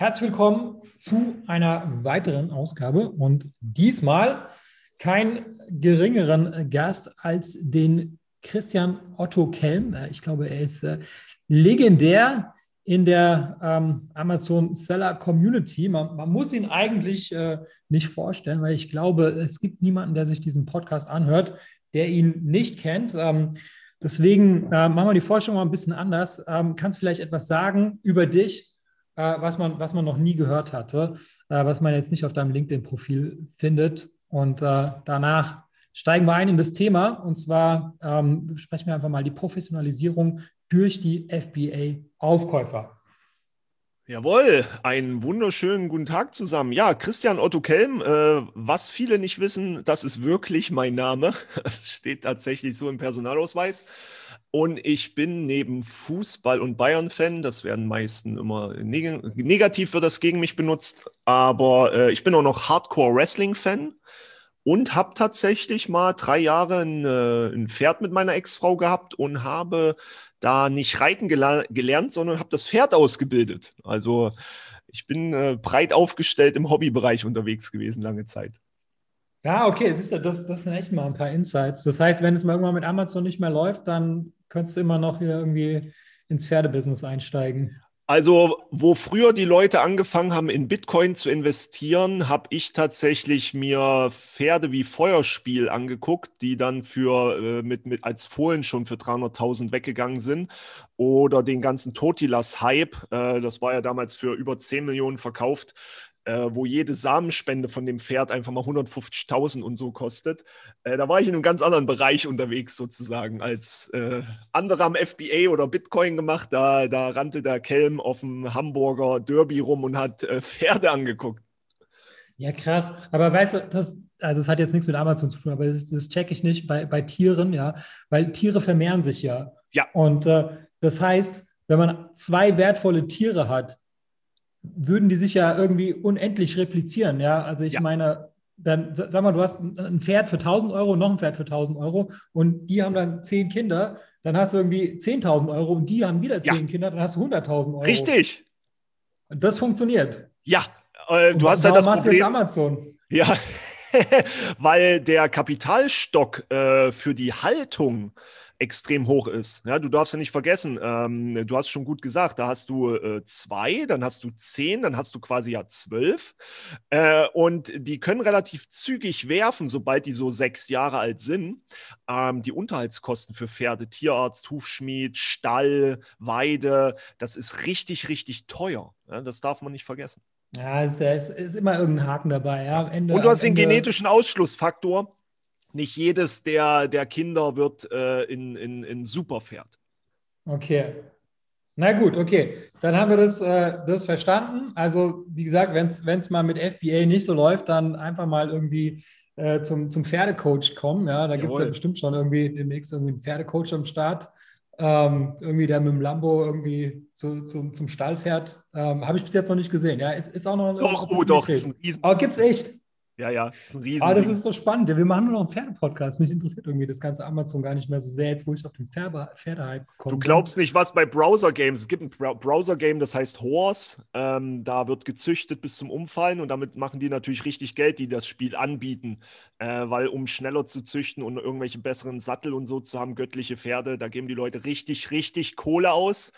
Herzlich willkommen zu einer weiteren Ausgabe und diesmal kein geringeren Gast als den Christian Otto Kelm. Äh, ich glaube, er ist äh, legendär in der ähm, Amazon Seller Community. Man, man, muss ihn eigentlich äh, nicht vorstellen, weil ich glaube, es gibt niemanden, der sich diesen Podcast anhört, der ihn nicht kennt. Ähm, deswegen äh, machen wir die Vorstellung mal ein bisschen anders. Ähm, kannst vielleicht etwas sagen über dich, äh, was, man, was man noch nie gehört hatte, äh, was man jetzt nicht auf deinem LinkedIn-Profil findet. Und äh, danach steigen wir ein in das Thema. Und zwar ähm, sprechen wir einfach mal die Professionalisierung durch die FBA-Aufkäufer. Jawohl, einen wunderschönen guten Tag zusammen. Ja, Christian Otto Kelm, äh, was viele nicht wissen, das ist wirklich mein Name. Es steht tatsächlich so im Personalausweis. Und ich bin neben Fußball und Bayern-Fan, das werden meisten immer neg negativ für das gegen mich benutzt, aber äh, ich bin auch noch Hardcore-Wrestling-Fan und habe tatsächlich mal drei Jahre ein, äh, ein Pferd mit meiner Ex-Frau gehabt und habe da nicht reiten gel gelernt, sondern habe das Pferd ausgebildet. Also ich bin äh, breit aufgestellt im Hobbybereich unterwegs gewesen lange Zeit. Ja, okay, siehst du, das, das sind echt mal ein paar Insights. Das heißt, wenn es mal irgendwann mit Amazon nicht mehr läuft, dann könntest du immer noch hier irgendwie ins Pferdebusiness einsteigen. Also, wo früher die Leute angefangen haben, in Bitcoin zu investieren, habe ich tatsächlich mir Pferde wie Feuerspiel angeguckt, die dann für äh, mit, mit als Fohlen schon für 300.000 weggegangen sind. Oder den ganzen Totilas-Hype, äh, das war ja damals für über 10 Millionen verkauft äh, wo jede Samenspende von dem Pferd einfach mal 150.000 und so kostet. Äh, da war ich in einem ganz anderen Bereich unterwegs sozusagen als äh, andere am FBA oder Bitcoin gemacht. Da, da rannte der Kelm auf dem Hamburger Derby rum und hat äh, Pferde angeguckt. Ja, krass. Aber weißt du, das, also es hat jetzt nichts mit Amazon zu tun, aber das, das checke ich nicht bei, bei Tieren, ja, weil Tiere vermehren sich ja. Ja. Und äh, das heißt, wenn man zwei wertvolle Tiere hat, würden die sich ja irgendwie unendlich replizieren. Ja, also ich ja. meine, dann sag mal, du hast ein Pferd für 1000 Euro, noch ein Pferd für 1000 Euro und die haben dann zehn Kinder, dann hast du irgendwie 10.000 Euro und die haben wieder zehn ja. Kinder, dann hast du 100.000 Euro. Richtig. Und das funktioniert. Ja, äh, du hast halt das Problem. Jetzt Amazon. Ja, weil der Kapitalstock äh, für die Haltung extrem hoch ist. Ja, du darfst ja nicht vergessen, ähm, du hast schon gut gesagt, da hast du äh, zwei, dann hast du zehn, dann hast du quasi ja zwölf. Äh, und die können relativ zügig werfen, sobald die so sechs Jahre alt sind. Ähm, die Unterhaltskosten für Pferde, Tierarzt, Hufschmied, Stall, Weide, das ist richtig, richtig teuer. Ja, das darf man nicht vergessen. Ja, es ist, ist immer irgendein Haken dabei. Ja, Ende, und du hast den genetischen Ausschlussfaktor nicht jedes der, der Kinder wird äh, in, in, in Superpferd. Okay. Na gut, okay. Dann haben wir das, äh, das verstanden. Also, wie gesagt, wenn es mal mit FBA nicht so läuft, dann einfach mal irgendwie äh, zum, zum Pferdecoach kommen. Ja, da gibt es ja bestimmt schon irgendwie demnächst irgendwie einen Pferdecoach am Start. Ähm, irgendwie der mit dem Lambo irgendwie zu, zu, zum Stall fährt. Ähm, Habe ich bis jetzt noch nicht gesehen. Ja, ist, ist auch noch. Doch, oh doch, ist ein Riesen. Aber gibt es echt? Ja, ja, das ist ein riesen. Aber das ist so spannend. Ja, wir machen nur noch einen Pferdepodcast. Mich interessiert irgendwie das ganze Amazon gar nicht mehr so sehr, jetzt wo ich auf den Pferdehype komme. Du glaubst nicht, was bei Browser-Games. Es gibt ein Browser-Game, das heißt Horse. Ähm, da wird gezüchtet bis zum Umfallen und damit machen die natürlich richtig Geld, die das Spiel anbieten. Äh, weil um schneller zu züchten und irgendwelche besseren Sattel und so zu haben, göttliche Pferde, da geben die Leute richtig, richtig Kohle aus.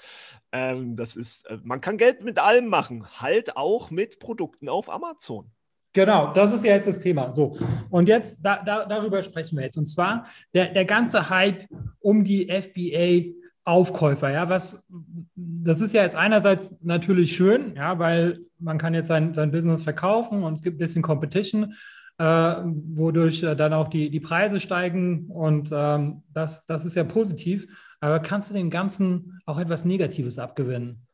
Ähm, das ist, äh, man kann Geld mit allem machen. Halt auch mit Produkten auf Amazon. Genau, das ist ja jetzt das Thema. So, und jetzt da, da, darüber sprechen wir jetzt. Und zwar der, der ganze Hype um die FBA. Aufkäufer, ja, was das ist ja jetzt einerseits natürlich schön, ja, weil man kann jetzt sein, sein Business verkaufen und es gibt ein bisschen Competition, äh, wodurch äh, dann auch die, die Preise steigen und ähm, das, das ist ja positiv. Aber kannst du dem Ganzen auch etwas Negatives abgewinnen?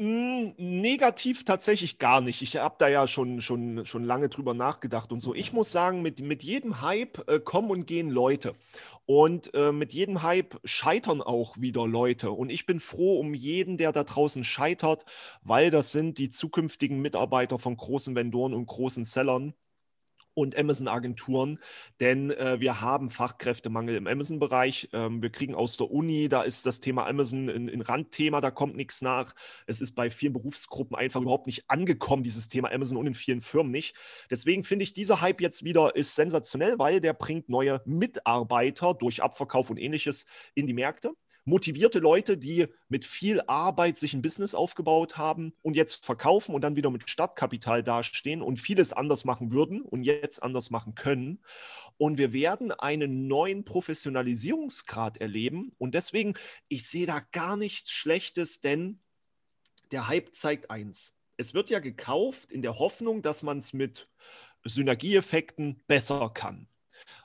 Hm, negativ tatsächlich gar nicht. Ich habe da ja schon, schon, schon lange drüber nachgedacht und so. Ich muss sagen, mit, mit jedem Hype äh, kommen und gehen Leute. Und äh, mit jedem Hype scheitern auch wieder Leute. Und ich bin froh um jeden, der da draußen scheitert, weil das sind die zukünftigen Mitarbeiter von großen Vendoren und großen Sellern. Und Amazon-Agenturen, denn äh, wir haben Fachkräftemangel im Amazon-Bereich. Ähm, wir kriegen aus der Uni, da ist das Thema Amazon ein, ein, Randthema, da kommt nichts nach. Es ist bei vielen Berufsgruppen einfach überhaupt nicht angekommen, dieses Thema Amazon und in vielen Firmen nicht. Deswegen finde ich, dieser Hype jetzt wieder ist sensationell, weil der bringt neue Mitarbeiter durch Abverkauf und ähnliches in die Märkte motivierte Leute, die mit viel Arbeit sich ein Business aufgebaut haben und jetzt verkaufen und dann wieder mit Startkapital dastehen und vieles anders machen würden und jetzt anders machen können. Und wir werden einen neuen Professionalisierungsgrad erleben. Und deswegen, ich sehe da gar nichts Schlechtes, denn der Hype zeigt eins. Es wird ja gekauft in der Hoffnung, dass man es mit Synergieeffekten besser kann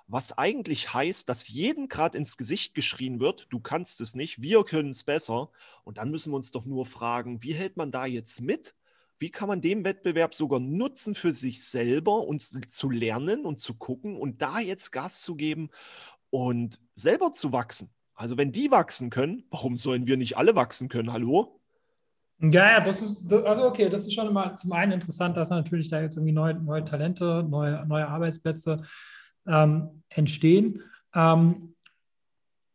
was eigentlich heißt, dass jedem gerade ins Gesicht geschrien wird, du kannst es nicht, wir können es besser. Und dann müssen wir uns doch nur fragen, wie hält man da jetzt mit? Wie kann man den Wettbewerb sogar nutzen für sich selber und zu lernen und zu gucken und da jetzt Gas zu geben und selber zu wachsen? Also wenn die wachsen können, warum sollen wir nicht alle wachsen können? Hallo? Ja, ja, das ist, also okay, das ist schon mal zum einen interessant, dass natürlich da jetzt irgendwie neue, neue Talente, neue, neue Arbeitsplätze ähm, entstehen. Ähm,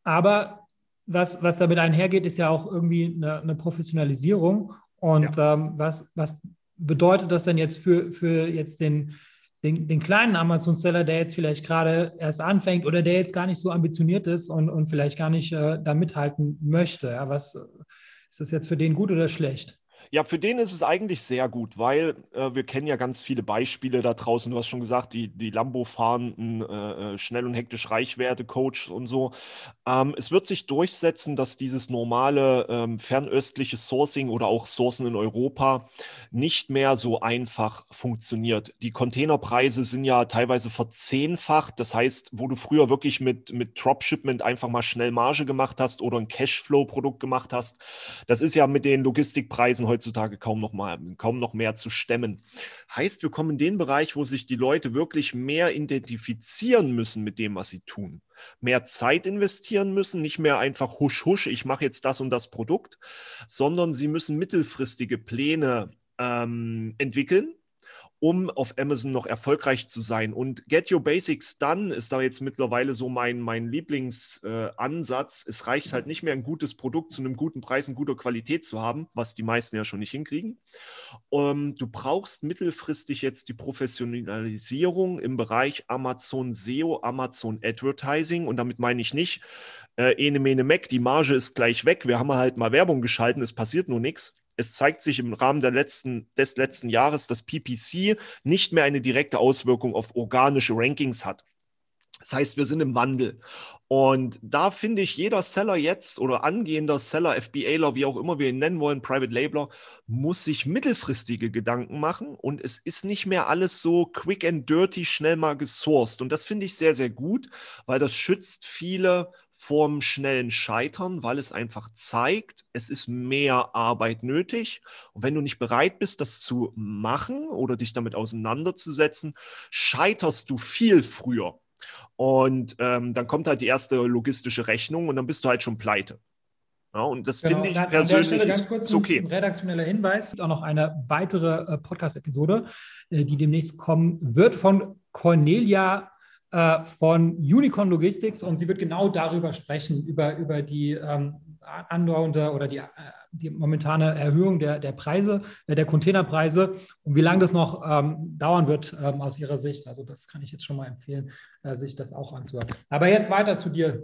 aber was, was damit einhergeht, ist ja auch irgendwie eine, eine Professionalisierung. Und ja. ähm, was, was bedeutet das denn jetzt für, für jetzt den, den, den kleinen Amazon-Seller, der jetzt vielleicht gerade erst anfängt oder der jetzt gar nicht so ambitioniert ist und, und vielleicht gar nicht äh, da mithalten möchte? Ja, was ist das jetzt für den gut oder schlecht? Ja, für den ist es eigentlich sehr gut, weil äh, wir kennen ja ganz viele Beispiele da draußen. Du hast schon gesagt, die, die Lambo-fahrenden, äh, äh schnell und hektisch Reichwerte-Coaches und so. Ähm, es wird sich durchsetzen, dass dieses normale ähm, fernöstliche Sourcing oder auch Sourcen in Europa nicht mehr so einfach funktioniert. Die Containerpreise sind ja teilweise verzehnfacht. Das heißt, wo du früher wirklich mit, mit Dropshipment einfach mal schnell Marge gemacht hast oder ein Cashflow-Produkt gemacht hast, das ist ja mit den Logistikpreisen heute heutzutage kaum noch, mal, kaum noch mehr zu stemmen. Heißt, wir kommen in den Bereich, wo sich die Leute wirklich mehr identifizieren müssen mit dem, was sie tun. Mehr Zeit investieren müssen, nicht mehr einfach husch, husch, ich mache jetzt das und das Produkt, sondern sie müssen mittelfristige Pläne ähm, entwickeln um auf Amazon noch erfolgreich zu sein. Und Get Your Basics Done ist da jetzt mittlerweile so mein, mein Lieblingsansatz. Äh, es reicht halt nicht mehr, ein gutes Produkt zu einem guten Preis und guter Qualität zu haben, was die meisten ja schon nicht hinkriegen. Ähm, du brauchst mittelfristig jetzt die Professionalisierung im Bereich Amazon SEO, Amazon Advertising. Und damit meine ich nicht, äh, ene, mene, meck, die Marge ist gleich weg. Wir haben halt mal Werbung geschalten, es passiert nur nichts es zeigt sich im Rahmen letzten, des letzten Jahres, dass PPC nicht mehr eine direkte Auswirkung auf organische Rankings hat. Das heißt, wir sind im Wandel. Und da finde ich, jeder Seller jetzt oder angehender Seller, FBAler, wie auch immer wir ihn nennen wollen, Private Labeler, muss sich mittelfristige Gedanken machen. Und es ist nicht mehr alles so quick and dirty, schnell mal gesourced. Und das finde ich sehr, sehr gut, weil das schützt viele vorm schnellen Scheitern, weil es einfach zeigt, es ist mehr Arbeit nötig. Und wenn du nicht bereit bist, das zu machen oder dich damit auseinanderzusetzen, scheiterst du viel früher. Und ähm, dann kommt halt die erste logistische Rechnung und dann bist du halt schon pleite. Ja, und das genau, finde ich dann, persönlich ganz kurz ist okay. Ein redaktioneller Hinweis. Es gibt auch noch eine weitere äh, Podcast-Episode, äh, die demnächst kommen wird von Cornelia äh, von Unicorn Logistics und sie wird genau darüber sprechen, über, über die ähm, andauernde oder die, äh, die momentane Erhöhung der, der Preise, äh, der Containerpreise und wie lange das noch ähm, dauern wird ähm, aus ihrer Sicht. Also das kann ich jetzt schon mal empfehlen, äh, sich das auch anzuhören. Aber jetzt weiter zu dir.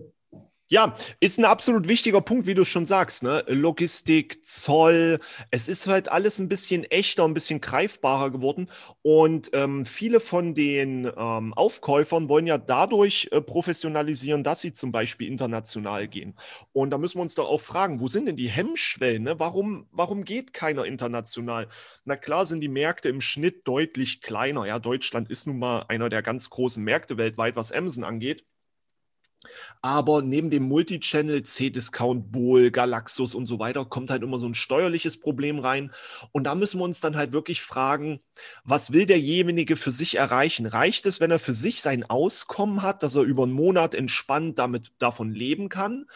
Ja, ist ein absolut wichtiger Punkt, wie du schon sagst. Ne? Logistik, Zoll, es ist halt alles ein bisschen echter, ein bisschen greifbarer geworden. Und ähm, viele von den ähm, Aufkäufern wollen ja dadurch äh, professionalisieren, dass sie zum Beispiel international gehen. Und da müssen wir uns doch auch fragen, wo sind denn die Hemmschwellen? Ne? Warum, warum geht keiner international? Na klar sind die Märkte im Schnitt deutlich kleiner. Ja, Deutschland ist nun mal einer der ganz großen Märkte weltweit, was Amazon angeht. Aber neben dem Multichannel, C-Discount, Bohl, Galaxus und so weiter, kommt halt immer so ein steuerliches Problem rein. Und da müssen wir uns dann halt wirklich fragen, was will derjenige für sich erreichen? Reicht es, wenn er für sich sein Auskommen hat, dass er über einen Monat entspannt damit davon leben kann?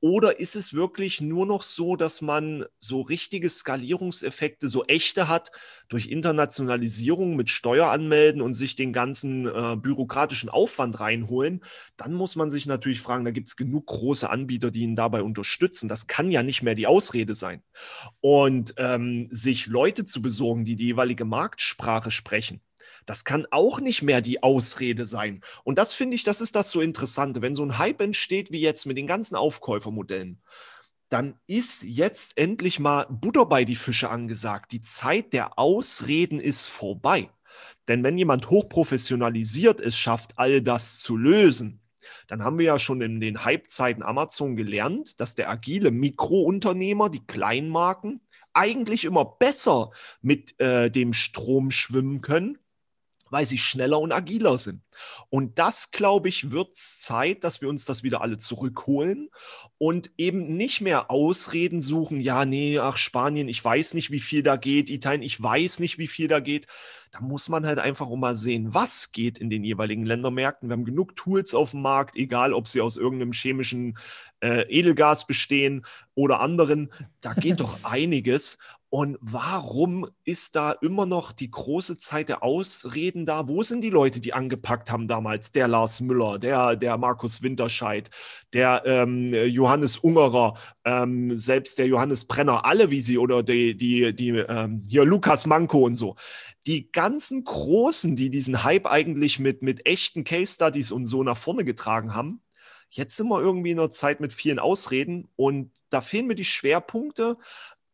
Oder ist es wirklich nur noch so, dass man so richtige Skalierungseffekte, so echte hat, durch Internationalisierung mit Steueranmelden und sich den ganzen äh, bürokratischen Aufwand reinholen? Dann muss man sich natürlich fragen, da gibt es genug große Anbieter, die ihn dabei unterstützen. Das kann ja nicht mehr die Ausrede sein. Und ähm, sich Leute zu besorgen, die die jeweilige Marktsprache sprechen, das kann auch nicht mehr die Ausrede sein. Und das finde ich, das ist das so Interessante. Wenn so ein Hype entsteht wie jetzt mit den ganzen Aufkäufermodellen, dann ist jetzt endlich mal Butter bei die Fische angesagt. Die Zeit der Ausreden ist vorbei. Denn wenn jemand hochprofessionalisiert es schafft, all das zu lösen, dann haben wir ja schon in den Hype-Zeiten Amazon gelernt, dass der agile Mikrounternehmer, die Kleinmarken, eigentlich immer besser mit äh, dem Strom schwimmen können weil sie schneller und agiler sind. Und das, glaube ich, wird Zeit, dass wir uns das wieder alle zurückholen und eben nicht mehr Ausreden suchen, ja, nee, ach, Spanien, ich weiß nicht, wie viel da geht, Italien, ich weiß nicht, wie viel da geht. Da muss man halt einfach mal sehen, was geht in den jeweiligen Ländermärkten. Wir haben genug Tools auf dem Markt, egal ob sie aus irgendeinem chemischen äh, Edelgas bestehen oder anderen. Da geht doch einiges. Und warum ist da immer noch die große Zeit der Ausreden da? Wo sind die Leute, die angepackt haben damals? Der Lars Müller, der, der Markus Winterscheid, der ähm, Johannes Ungerer, ähm, selbst der Johannes Brenner, alle wie sie oder die, die, die ähm, hier Lukas Manko und so. Die ganzen Großen, die diesen Hype eigentlich mit, mit echten Case Studies und so nach vorne getragen haben, jetzt sind wir irgendwie in einer Zeit mit vielen Ausreden und da fehlen mir die Schwerpunkte.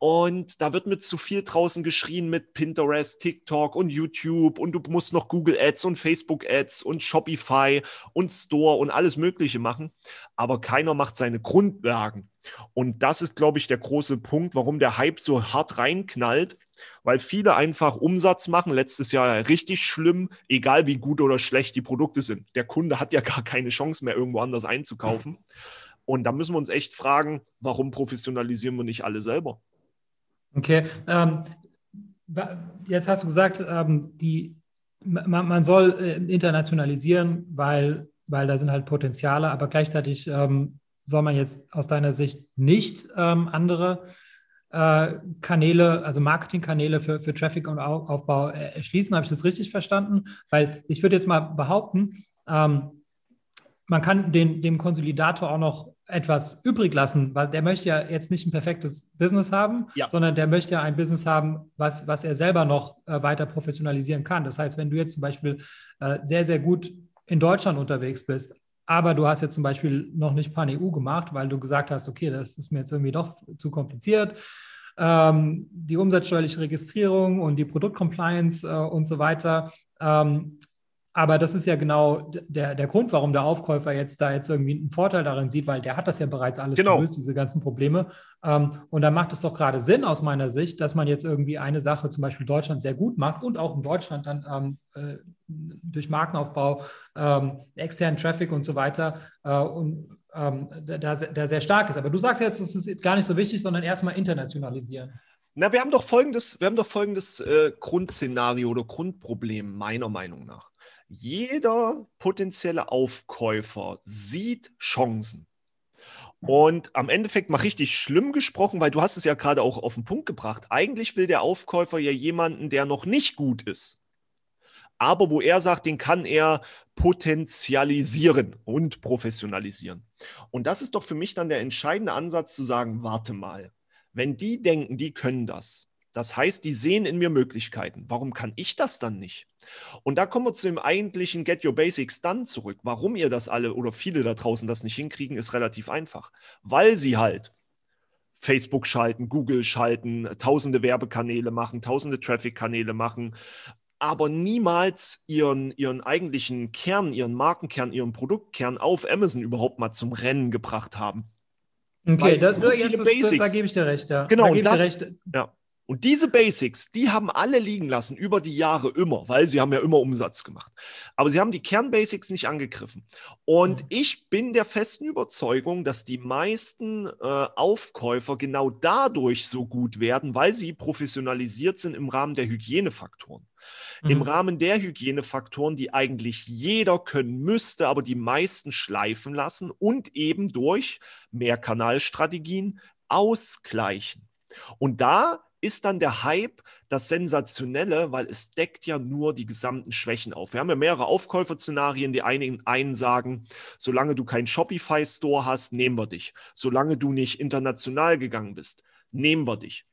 Und da wird mit zu viel draußen geschrien mit Pinterest, TikTok und YouTube und du musst noch Google Ads und Facebook Ads und Shopify und Store und alles Mögliche machen. Aber keiner macht seine Grundlagen. Und das ist, glaube ich, der große Punkt, warum der Hype so hart reinknallt, weil viele einfach Umsatz machen. Letztes Jahr richtig schlimm, egal wie gut oder schlecht die Produkte sind. Der Kunde hat ja gar keine Chance mehr, irgendwo anders einzukaufen. Und da müssen wir uns echt fragen, warum professionalisieren wir nicht alle selber? Okay, ähm, jetzt hast du gesagt, ähm, die, man, man soll äh, internationalisieren, weil, weil da sind halt Potenziale, aber gleichzeitig ähm, soll man jetzt aus deiner Sicht nicht ähm, andere äh, Kanäle, also Marketingkanäle für, für Traffic und Aufbau äh, erschließen. Habe ich das richtig verstanden? Weil ich würde jetzt mal behaupten, ähm, man kann den, dem Konsolidator auch noch etwas übrig lassen, weil der möchte ja jetzt nicht ein perfektes Business haben, ja. sondern der möchte ja ein Business haben, was, was er selber noch äh, weiter professionalisieren kann. Das heißt, wenn du jetzt zum Beispiel äh, sehr, sehr gut in Deutschland unterwegs bist, aber du hast jetzt zum Beispiel noch nicht Pan-EU gemacht, weil du gesagt hast, okay, das ist mir jetzt irgendwie doch zu kompliziert. Ähm, die umsatzsteuerliche Registrierung und die Produktcompliance äh, und so weiter. Ähm, aber das ist ja genau der, der Grund, warum der Aufkäufer jetzt da jetzt irgendwie einen Vorteil darin sieht, weil der hat das ja bereits alles genau. gelöst, diese ganzen Probleme. Ähm, und da macht es doch gerade Sinn aus meiner Sicht, dass man jetzt irgendwie eine Sache, zum Beispiel Deutschland, sehr gut macht und auch in Deutschland dann ähm, äh, durch Markenaufbau, ähm, externen Traffic und so weiter äh, und ähm, da, da sehr stark ist. Aber du sagst jetzt, es ist gar nicht so wichtig, sondern erstmal internationalisieren. Na, wir haben doch folgendes, wir haben doch folgendes äh, Grundszenario oder Grundproblem, meiner Meinung nach jeder potenzielle Aufkäufer sieht Chancen. Und am Endeffekt mal richtig schlimm gesprochen, weil du hast es ja gerade auch auf den Punkt gebracht. Eigentlich will der Aufkäufer ja jemanden, der noch nicht gut ist. Aber wo er sagt, den kann er potenzialisieren und professionalisieren. Und das ist doch für mich dann der entscheidende Ansatz zu sagen, warte mal, wenn die denken, die können das, das heißt, die sehen in mir Möglichkeiten. Warum kann ich das dann nicht? Und da kommen wir zu dem eigentlichen Get Your Basics Done zurück. Warum ihr das alle oder viele da draußen das nicht hinkriegen, ist relativ einfach. Weil sie halt Facebook schalten, Google schalten, tausende Werbekanäle machen, tausende Traffic-Kanäle machen, aber niemals ihren, ihren eigentlichen Kern, ihren Markenkern, ihren Produktkern auf Amazon überhaupt mal zum Rennen gebracht haben. Okay, da, so da, ist, da, gebe ich dir recht, ja. Genau, da das, ja. Und diese Basics, die haben alle liegen lassen über die Jahre immer, weil sie haben ja immer Umsatz gemacht. Aber sie haben die Kernbasics nicht angegriffen. Und mhm. ich bin der festen Überzeugung, dass die meisten äh, Aufkäufer genau dadurch so gut werden, weil sie professionalisiert sind im Rahmen der Hygienefaktoren. Mhm. Im Rahmen der Hygienefaktoren, die eigentlich jeder können müsste, aber die meisten schleifen lassen und eben durch Mehrkanalstrategien ausgleichen. Und da ist dann der Hype das Sensationelle, weil es deckt ja nur die gesamten Schwächen auf. Wir haben ja mehrere Aufkäuferszenarien. Die einen, einen sagen, solange du keinen Shopify-Store hast, nehmen wir dich. Solange du nicht international gegangen bist, nehmen wir dich.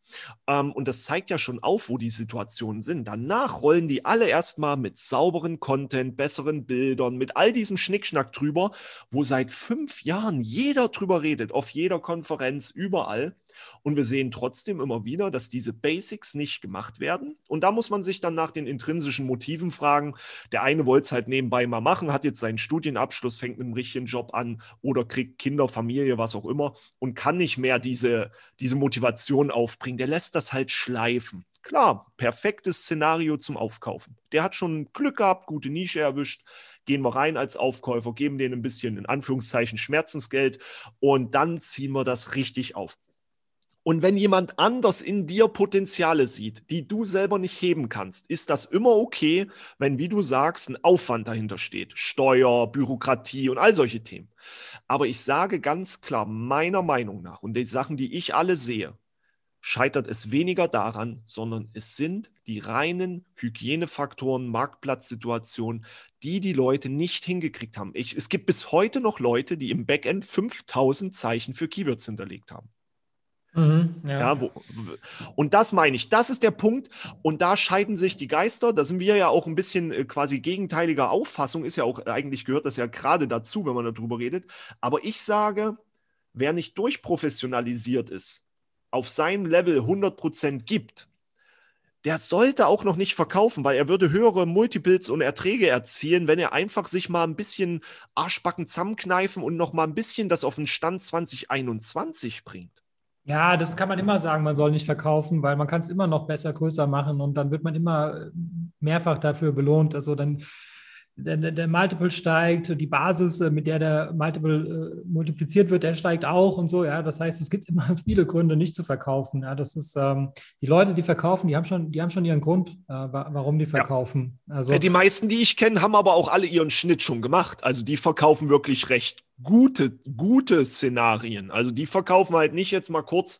Ähm, und das zeigt ja schon auf, wo die Situationen sind. Danach rollen die alle erstmal mit sauberen Content, besseren Bildern, mit all diesem Schnickschnack drüber, wo seit fünf Jahren jeder drüber redet, auf jeder Konferenz, überall. Und wir sehen trotzdem immer wieder, dass diese Basics nicht gemacht werden. Und da muss man sich dann nach den intrinsischen Motiven fragen. Der eine wollte es halt nebenbei mal machen, hat jetzt seinen Studienabschluss, fängt mit einem richtigen Job an oder kriegt Kinder, Familie, was auch immer und kann nicht mehr diese, diese Motivation aufbringen. Der lässt das halt schleifen. Klar, perfektes Szenario zum Aufkaufen. Der hat schon Glück gehabt, gute Nische erwischt, gehen wir rein als Aufkäufer, geben denen ein bisschen in Anführungszeichen Schmerzensgeld und dann ziehen wir das richtig auf. Und wenn jemand anders in dir Potenziale sieht, die du selber nicht heben kannst, ist das immer okay, wenn, wie du sagst, ein Aufwand dahinter steht. Steuer, Bürokratie und all solche Themen. Aber ich sage ganz klar, meiner Meinung nach, und die Sachen, die ich alle sehe, scheitert es weniger daran, sondern es sind die reinen Hygienefaktoren, Marktplatzsituationen, die die Leute nicht hingekriegt haben. Ich, es gibt bis heute noch Leute, die im Backend 5000 Zeichen für Keywords hinterlegt haben. Mhm, ja. ja wo, und das meine ich, das ist der Punkt. Und da scheiden sich die Geister. Da sind wir ja auch ein bisschen äh, quasi gegenteiliger Auffassung. Ist ja auch eigentlich gehört das ja gerade dazu, wenn man darüber redet. Aber ich sage, wer nicht durchprofessionalisiert ist, auf seinem Level 100% gibt, der sollte auch noch nicht verkaufen, weil er würde höhere Multiples und Erträge erzielen, wenn er einfach sich mal ein bisschen Arschbacken zusammenkneifen und noch mal ein bisschen das auf den Stand 2021 bringt. Ja, das kann man immer sagen, man soll nicht verkaufen, weil man kann es immer noch besser, größer machen und dann wird man immer äh, mehrfach dafür belohnt. Also dann der, der, Multiple steigt, die Basis, äh, mit der der Multiple äh, multipliziert wird, der steigt auch und so. Ja, das heißt, es gibt immer viele Gründe, nicht zu verkaufen. Ja, das ist ähm, die Leute, die verkaufen, die haben schon, die haben schon ihren Grund, äh, warum die verkaufen. Ja. Also die meisten, die ich kenne, haben aber auch alle ihren Schnitt schon gemacht. Also die verkaufen wirklich recht gute, gute Szenarien. Also die verkaufen halt nicht jetzt mal kurz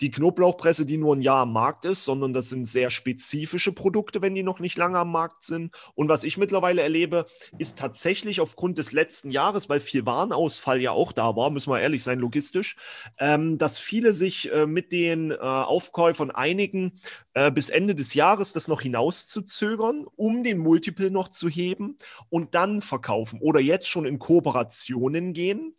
die Knoblauchpresse, die nur ein Jahr am Markt ist, sondern das sind sehr spezifische Produkte, wenn die noch nicht lange am Markt sind. Und was ich mittlerweile erlebe, ist tatsächlich aufgrund des letzten Jahres, weil viel Warenausfall ja auch da war, müssen wir ehrlich sein, logistisch, ähm, dass viele sich äh, mit den äh, Aufkäufern einigen, äh, bis Ende des Jahres das noch hinauszuzögern, um den Multiple noch zu heben und dann verkaufen oder jetzt schon in Kooperationen gehen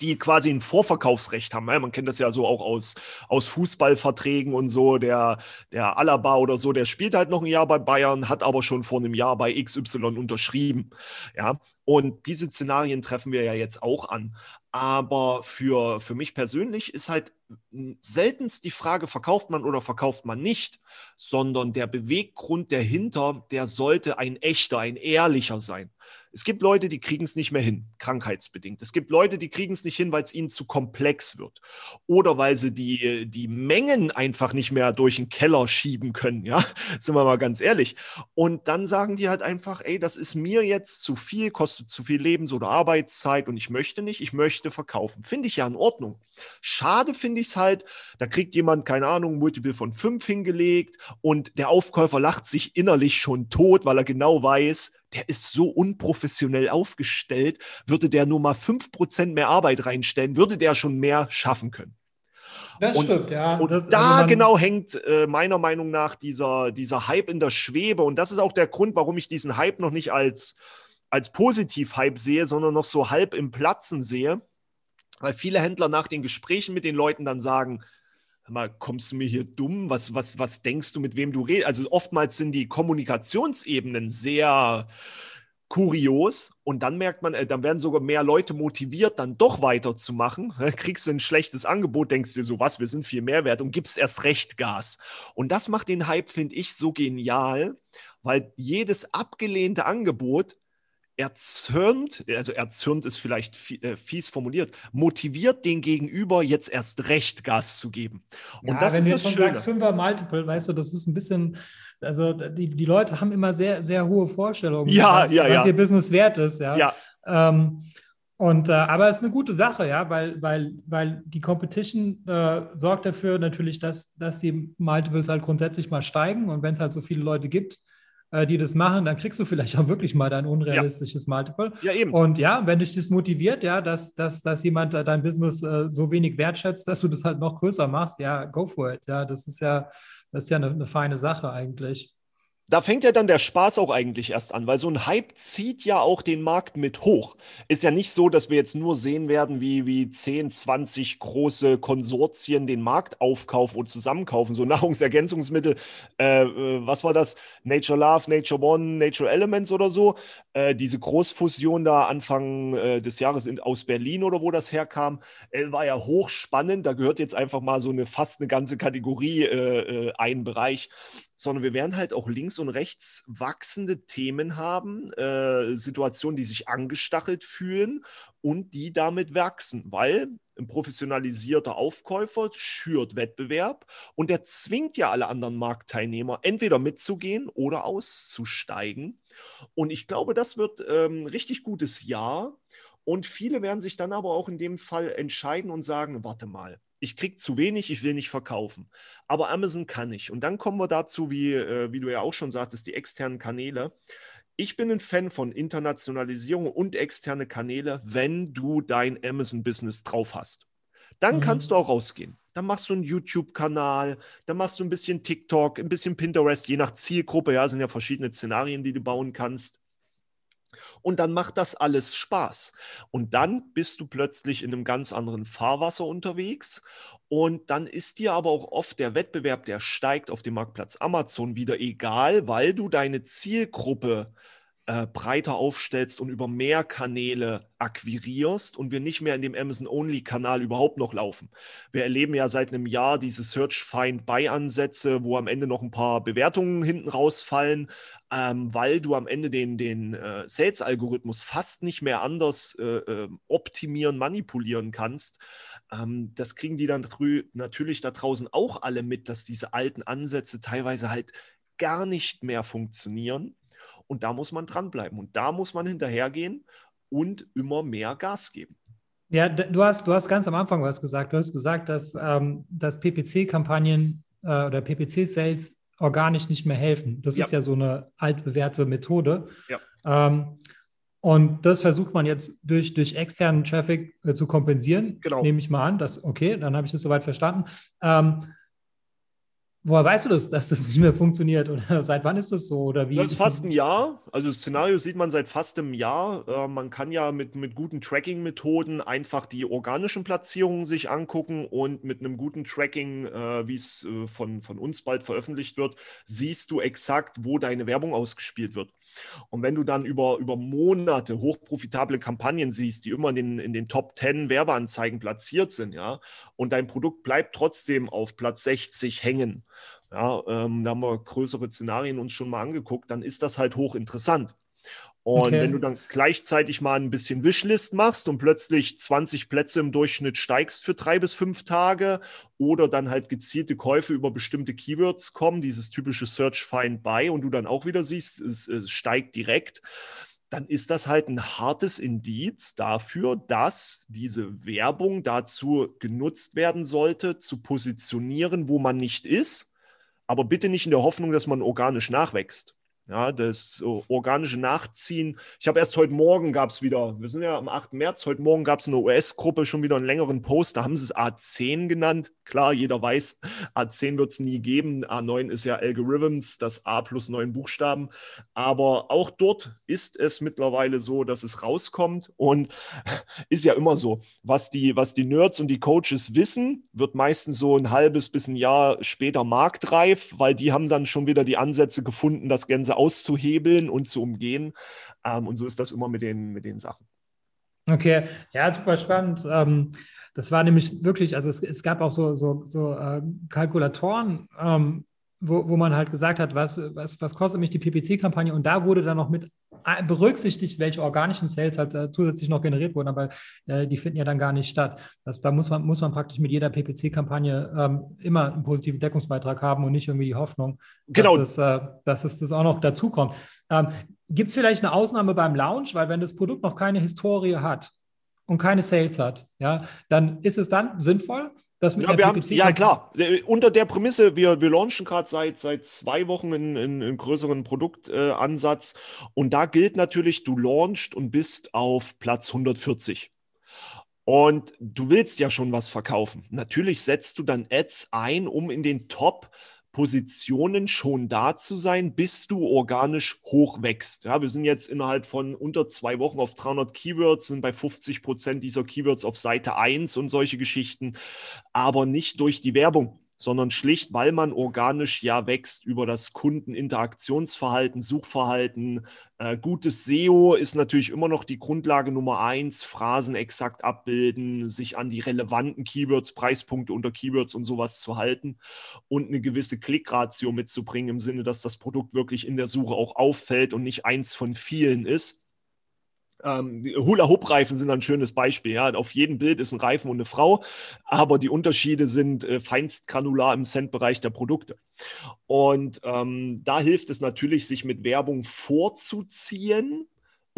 die quasi ein Vorverkaufsrecht haben. Man kennt das ja so auch aus, aus Fußballverträgen und so. Der, der Alaba oder so, der spielt halt noch ein Jahr bei Bayern, hat aber schon vor einem Jahr bei XY unterschrieben. Ja, und diese Szenarien treffen wir ja jetzt auch an. Aber für, für mich persönlich ist halt seltenst die Frage, verkauft man oder verkauft man nicht, sondern der Beweggrund dahinter, der sollte ein echter, ein ehrlicher sein. Es gibt Leute, die kriegen es nicht mehr hin, krankheitsbedingt. Es gibt Leute, die kriegen es nicht hin, weil es ihnen zu komplex wird. Oder weil sie die, die Mengen einfach nicht mehr durch den Keller schieben können, ja, sind wir mal ganz ehrlich. Und dann sagen die halt einfach, ey, das ist mir jetzt zu viel, kostet zu viel Lebens- oder Arbeitszeit und ich möchte nicht, ich möchte verkaufen. Finde ich ja in Ordnung. Schade finde ich es halt, da kriegt jemand, keine Ahnung, Multiple von fünf hingelegt und der Aufkäufer lacht sich innerlich schon tot, weil er genau weiß, der ist so unprofessionell aufgestellt, würde der nur mal 5% mehr Arbeit reinstellen, würde der schon mehr schaffen können. Das und, stimmt, ja. Und das, da also genau hängt äh, meiner Meinung nach dieser, dieser Hype in der Schwebe. Und das ist auch der Grund, warum ich diesen Hype noch nicht als, als Positiv-Hype sehe, sondern noch so halb im Platzen sehe. Weil viele Händler nach den Gesprächen mit den Leuten dann sagen, mal, kommst du mir hier dumm? Was, was, was denkst du, mit wem du redest? Also oftmals sind die Kommunikationsebenen sehr, kurios und dann merkt man, äh, dann werden sogar mehr Leute motiviert, dann doch weiterzumachen. Kriegst du ein schlechtes Angebot, denkst dir so, was, wir sind viel mehr wert und gibst erst recht Gas. Und das macht den Hype, finde ich, so genial, weil jedes abgelehnte Angebot erzürnt, also erzürnt ist vielleicht äh, fies formuliert, motiviert den Gegenüber jetzt erst recht Gas zu geben. Und ja, das wenn ist du das schon Schöne. sagst, Fünfer Multiple, weißt du, das ist ein bisschen, also die, die Leute haben immer sehr, sehr hohe Vorstellungen, ja, was, ja, was ja. ihr Business wert ist, ja. ja. Ähm, und, äh, aber es ist eine gute Sache, ja, weil, weil, weil die Competition äh, sorgt dafür natürlich, dass, dass die Multiples halt grundsätzlich mal steigen und wenn es halt so viele Leute gibt, die das machen, dann kriegst du vielleicht auch wirklich mal dein unrealistisches ja. Multiple. Ja, eben. Und ja, wenn dich das motiviert, ja, dass, dass, dass jemand dein Business äh, so wenig wertschätzt, dass du das halt noch größer machst, ja, go for it. Ja, das ist ja, das ist ja eine, eine feine Sache eigentlich da fängt ja dann der Spaß auch eigentlich erst an, weil so ein Hype zieht ja auch den Markt mit hoch. Ist ja nicht so, dass wir jetzt nur sehen werden, wie, wie 10, 20 große Konsortien den Markt aufkaufen und zusammenkaufen. So Nahrungsergänzungsmittel, äh, äh, was war das? Nature Love, Nature One, Nature Elements oder so. Äh, diese Großfusion da Anfang äh, des Jahres in, aus Berlin oder wo das herkam, äh, war ja hochspannend. Da gehört jetzt einfach mal so eine fast eine ganze Kategorie äh, ein Bereich sondern wir werden halt auch links und rechts wachsende Themen haben, äh, Situationen, die sich angestachelt fühlen und die damit wachsen, weil ein professionalisierter Aufkäufer schürt Wettbewerb und er zwingt ja alle anderen Marktteilnehmer entweder mitzugehen oder auszusteigen. Und ich glaube, das wird ähm, richtig gutes Jahr. Und viele werden sich dann aber auch in dem Fall entscheiden und sagen, warte mal, ich kriege zu wenig, ich will nicht verkaufen. Aber Amazon kann ich. Und dann kommen wir dazu, wie, äh, wie du ja auch schon sagtest, die externen Kanäle. Ich bin ein Fan von Internationalisierung und externe Kanäle, wenn du dein Amazon-Business drauf hast. Dann mhm. kannst du auch rausgehen. Dann machst du einen YouTube-Kanal, dann machst du ein bisschen TikTok, ein bisschen Pinterest, je nach Zielgruppe. Ja, sind ja verschiedene Szenarien, die du bauen kannst. Und dann macht das alles Spaß. Und dann bist du plötzlich in einem ganz anderen Fahrwasser unterwegs. Und dann ist dir aber auch oft der Wettbewerb, der steigt auf dem Marktplatz Amazon wieder egal, weil du deine Zielgruppe äh, breiter aufstellst und über mehr Kanäle akquirierst und wir nicht mehr in dem Amazon-Only-Kanal überhaupt noch laufen. Wir erleben ja seit einem Jahr diese Search-Find-Buy-Ansätze, wo am Ende noch ein paar Bewertungen hinten rausfallen, ähm, weil du am Ende den, den äh, Sales-Algorithmus fast nicht mehr anders äh, äh, optimieren, manipulieren kannst. Ähm, das kriegen die dann natürlich da draußen auch alle mit, dass diese alten Ansätze teilweise halt gar nicht mehr funktionieren. Und da muss man dranbleiben. Und da muss man hinterhergehen und immer mehr Gas geben. Ja, du hast, du hast ganz am Anfang was gesagt. Du hast gesagt, dass, ähm, dass PPC-Kampagnen äh, oder PPC-Sales organisch nicht mehr helfen. Das ja. ist ja so eine altbewährte Methode. Ja. Ähm, und das versucht man jetzt durch, durch externen Traffic äh, zu kompensieren. Genau. Nehme ich mal an. Dass, okay, dann habe ich das soweit verstanden. Ähm, Woher weißt du das, dass das nicht mehr funktioniert? Oder seit wann ist das so? Oder wie? Das ist fast ein Jahr. Also das Szenario sieht man seit fast einem Jahr. Äh, man kann ja mit, mit guten Tracking-Methoden einfach die organischen Platzierungen sich angucken und mit einem guten Tracking, äh, wie es äh, von, von uns bald veröffentlicht wird, siehst du exakt, wo deine Werbung ausgespielt wird. Und wenn du dann über, über Monate hochprofitable Kampagnen siehst, die immer in den, in den Top 10 Werbeanzeigen platziert sind, ja, und dein Produkt bleibt trotzdem auf Platz 60 hängen, ja, ähm, da haben wir größere Szenarien uns schon mal angeguckt, dann ist das halt hochinteressant. Und okay. wenn du dann gleichzeitig mal ein bisschen Wishlist machst und plötzlich 20 Plätze im Durchschnitt steigst für drei bis fünf Tage oder dann halt gezielte Käufe über bestimmte Keywords kommen, dieses typische Search Find Buy und du dann auch wieder siehst, es, es steigt direkt, dann ist das halt ein hartes Indiz dafür, dass diese Werbung dazu genutzt werden sollte, zu positionieren, wo man nicht ist, aber bitte nicht in der Hoffnung, dass man organisch nachwächst. Ja, das organische Nachziehen. Ich habe erst heute Morgen gab es wieder, wir sind ja am 8. März, heute Morgen gab es eine US-Gruppe schon wieder einen längeren Post, da haben sie es A10 genannt. Klar, jeder weiß, A10 wird es nie geben. A9 ist ja Algorithms, das A plus neun Buchstaben. Aber auch dort ist es mittlerweile so, dass es rauskommt und ist ja immer so. Was die, was die Nerds und die Coaches wissen, wird meistens so ein halbes bis ein Jahr später marktreif, weil die haben dann schon wieder die Ansätze gefunden, das Ganze auszuhebeln und zu umgehen. Ähm, und so ist das immer mit den, mit den Sachen. Okay, ja, super spannend. Ähm, das war nämlich wirklich, also es, es gab auch so, so, so äh, Kalkulatoren, ähm, wo, wo man halt gesagt hat, was, was, was kostet mich die PPC-Kampagne? Und da wurde dann noch mit berücksichtigt, welche organischen Sales halt äh, zusätzlich noch generiert wurden, aber äh, die finden ja dann gar nicht statt. Das, da muss man, muss man praktisch mit jeder PPC-Kampagne ähm, immer einen positiven Deckungsbeitrag haben und nicht irgendwie die Hoffnung, genau. dass, es, äh, dass es das auch noch dazukommt. Ähm, Gibt es vielleicht eine Ausnahme beim Launch? Weil wenn das Produkt noch keine Historie hat, und keine Sales hat, ja, dann ist es dann sinnvoll, dass mit ja, der haben, ja klar, unter der Prämisse, wir, wir launchen gerade seit, seit zwei Wochen einen, einen größeren Produktansatz äh, und da gilt natürlich, du launchst und bist auf Platz 140. Und du willst ja schon was verkaufen. Natürlich setzt du dann Ads ein, um in den Top Positionen schon da zu sein, bis du organisch hochwächst. Ja, wir sind jetzt innerhalb von unter zwei Wochen auf 300 Keywords, sind bei 50 Prozent dieser Keywords auf Seite 1 und solche Geschichten, aber nicht durch die Werbung sondern schlicht, weil man organisch ja wächst über das Kundeninteraktionsverhalten, Suchverhalten. Äh, gutes SEO ist natürlich immer noch die Grundlage Nummer eins, Phrasen exakt abbilden, sich an die relevanten Keywords, Preispunkte unter Keywords und sowas zu halten und eine gewisse Klickratio mitzubringen im Sinne, dass das Produkt wirklich in der Suche auch auffällt und nicht eins von vielen ist. Ähm, Hula-Hoop-Reifen sind ein schönes Beispiel. Ja. Auf jedem Bild ist ein Reifen und eine Frau, aber die Unterschiede sind äh, feinst granular im Cent-Bereich der Produkte. Und ähm, da hilft es natürlich, sich mit Werbung vorzuziehen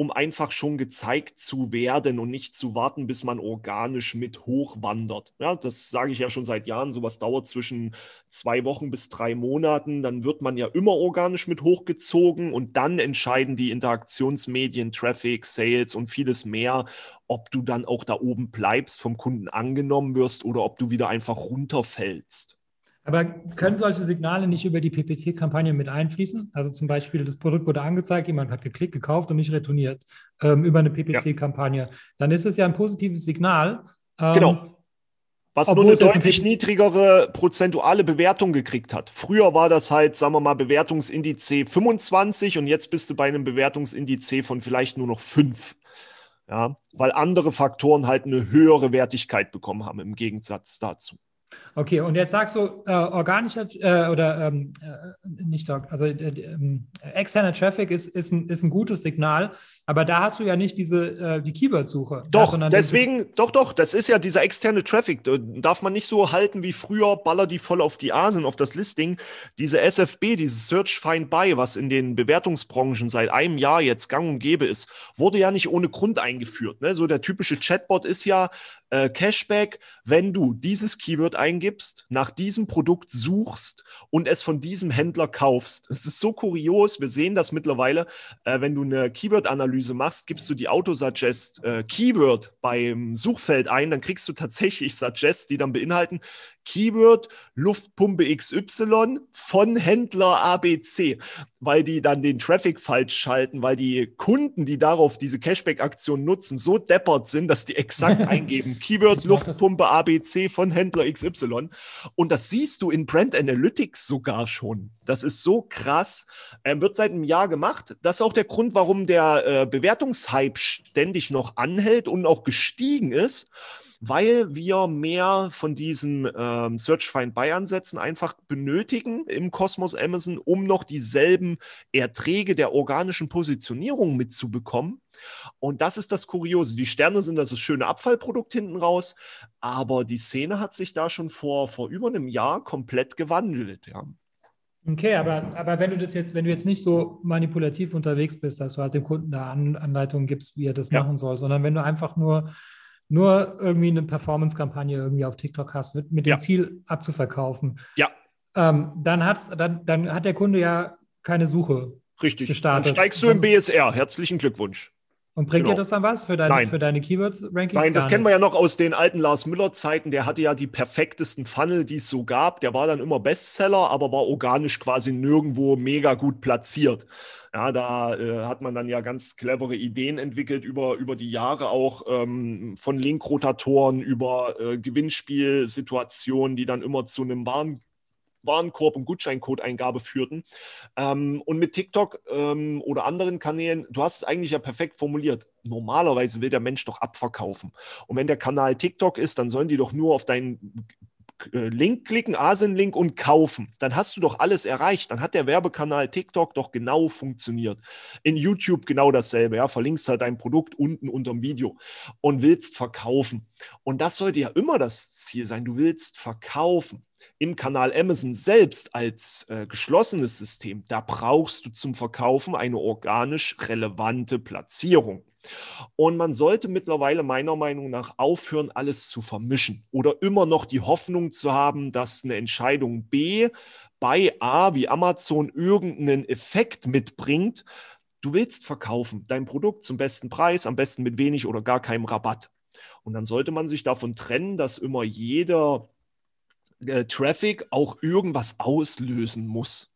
um einfach schon gezeigt zu werden und nicht zu warten, bis man organisch mit hochwandert. Ja, das sage ich ja schon seit Jahren. Sowas dauert zwischen zwei Wochen bis drei Monaten. Dann wird man ja immer organisch mit hochgezogen und dann entscheiden die Interaktionsmedien, Traffic, Sales und vieles mehr, ob du dann auch da oben bleibst, vom Kunden angenommen wirst oder ob du wieder einfach runterfällst. Aber können solche Signale nicht über die PPC-Kampagne mit einfließen? Also zum Beispiel, das Produkt wurde angezeigt, jemand hat geklickt, gekauft und nicht retourniert ähm, über eine PPC-Kampagne. Dann ist es ja ein positives Signal. Ähm, genau. Was nur eine deutlich niedrigere prozentuale Bewertung gekriegt hat. Früher war das halt, sagen wir mal, Bewertungsindiz 25 und jetzt bist du bei einem Bewertungsindiz von vielleicht nur noch 5. Ja, weil andere Faktoren halt eine höhere Wertigkeit bekommen haben im Gegensatz dazu. Okay, und jetzt sagst du, äh, organischer äh, oder ähm, äh, nicht, also äh, ähm, externer Traffic ist, ist, ein, ist ein gutes Signal, aber da hast du ja nicht diese äh, die Keyword-Suche. Doch, ja, deswegen, doch, doch, das ist ja dieser externe Traffic. Darf man nicht so halten wie früher, baller die voll auf die Asen, auf das Listing. Diese SFB, dieses Search Find Buy, was in den Bewertungsbranchen seit einem Jahr jetzt gang und gäbe ist, wurde ja nicht ohne Grund eingeführt. Ne? So der typische Chatbot ist ja, äh, Cashback, wenn du dieses Keyword eingibst, nach diesem Produkt suchst und es von diesem Händler kaufst. Es ist so kurios, wir sehen das mittlerweile, äh, wenn du eine Keyword-Analyse machst, gibst du die Autosuggest äh, Keyword beim Suchfeld ein, dann kriegst du tatsächlich Suggest, die dann beinhalten Keyword Luftpumpe XY von Händler ABC, weil die dann den Traffic falsch schalten, weil die Kunden, die darauf diese Cashback-Aktion nutzen, so deppert sind, dass die exakt eingeben Keyword Luftpumpe ABC von Händler XY. Und das siehst du in Brand Analytics sogar schon. Das ist so krass. Ähm, wird seit einem Jahr gemacht. Das ist auch der Grund, warum der äh, Bewertungshype ständig noch anhält und auch gestiegen ist weil wir mehr von diesen ähm, Search Find Buy Ansätzen einfach benötigen im Kosmos Amazon, um noch dieselben Erträge der organischen Positionierung mitzubekommen. Und das ist das Kuriose. Die Sterne sind das schöne Abfallprodukt hinten raus, aber die Szene hat sich da schon vor, vor über einem Jahr komplett gewandelt. Ja. Okay, aber, aber wenn du das jetzt, wenn du jetzt nicht so manipulativ unterwegs bist, dass du halt dem Kunden da An Anleitungen gibst, wie er das ja. machen soll, sondern wenn du einfach nur nur irgendwie eine Performance-Kampagne irgendwie auf TikTok hast, mit, mit dem ja. Ziel abzuverkaufen, ja. Ähm, dann, dann, dann hat der Kunde ja keine Suche Richtig. gestartet. Dann steigst du im BSR. Herzlichen Glückwunsch. Und bringt genau. dir das dann was für, dein, für deine Keywords-Rankings? Nein, das kennen wir ja noch aus den alten Lars Müller-Zeiten. Der hatte ja die perfektesten Funnel, die es so gab. Der war dann immer Bestseller, aber war organisch quasi nirgendwo mega gut platziert. Ja, da äh, hat man dann ja ganz clevere Ideen entwickelt über, über die Jahre auch ähm, von Linkrotatoren über äh, Gewinnspielsituationen, die dann immer zu einem Waren Warenkorb und Gutscheincode-Eingabe führten. Ähm, und mit TikTok ähm, oder anderen Kanälen, du hast es eigentlich ja perfekt formuliert. Normalerweise will der Mensch doch abverkaufen. Und wenn der Kanal TikTok ist, dann sollen die doch nur auf deinen Link klicken, Asen-Link und kaufen. Dann hast du doch alles erreicht. Dann hat der Werbekanal TikTok doch genau funktioniert. In YouTube genau dasselbe. Ja, verlinkst halt dein Produkt unten unter dem Video und willst verkaufen. Und das sollte ja immer das Ziel sein. Du willst verkaufen. Im Kanal Amazon selbst als äh, geschlossenes System, da brauchst du zum Verkaufen eine organisch relevante Platzierung. Und man sollte mittlerweile meiner Meinung nach aufhören, alles zu vermischen oder immer noch die Hoffnung zu haben, dass eine Entscheidung B bei A wie Amazon irgendeinen Effekt mitbringt. Du willst verkaufen, dein Produkt zum besten Preis, am besten mit wenig oder gar keinem Rabatt. Und dann sollte man sich davon trennen, dass immer jeder äh, Traffic auch irgendwas auslösen muss.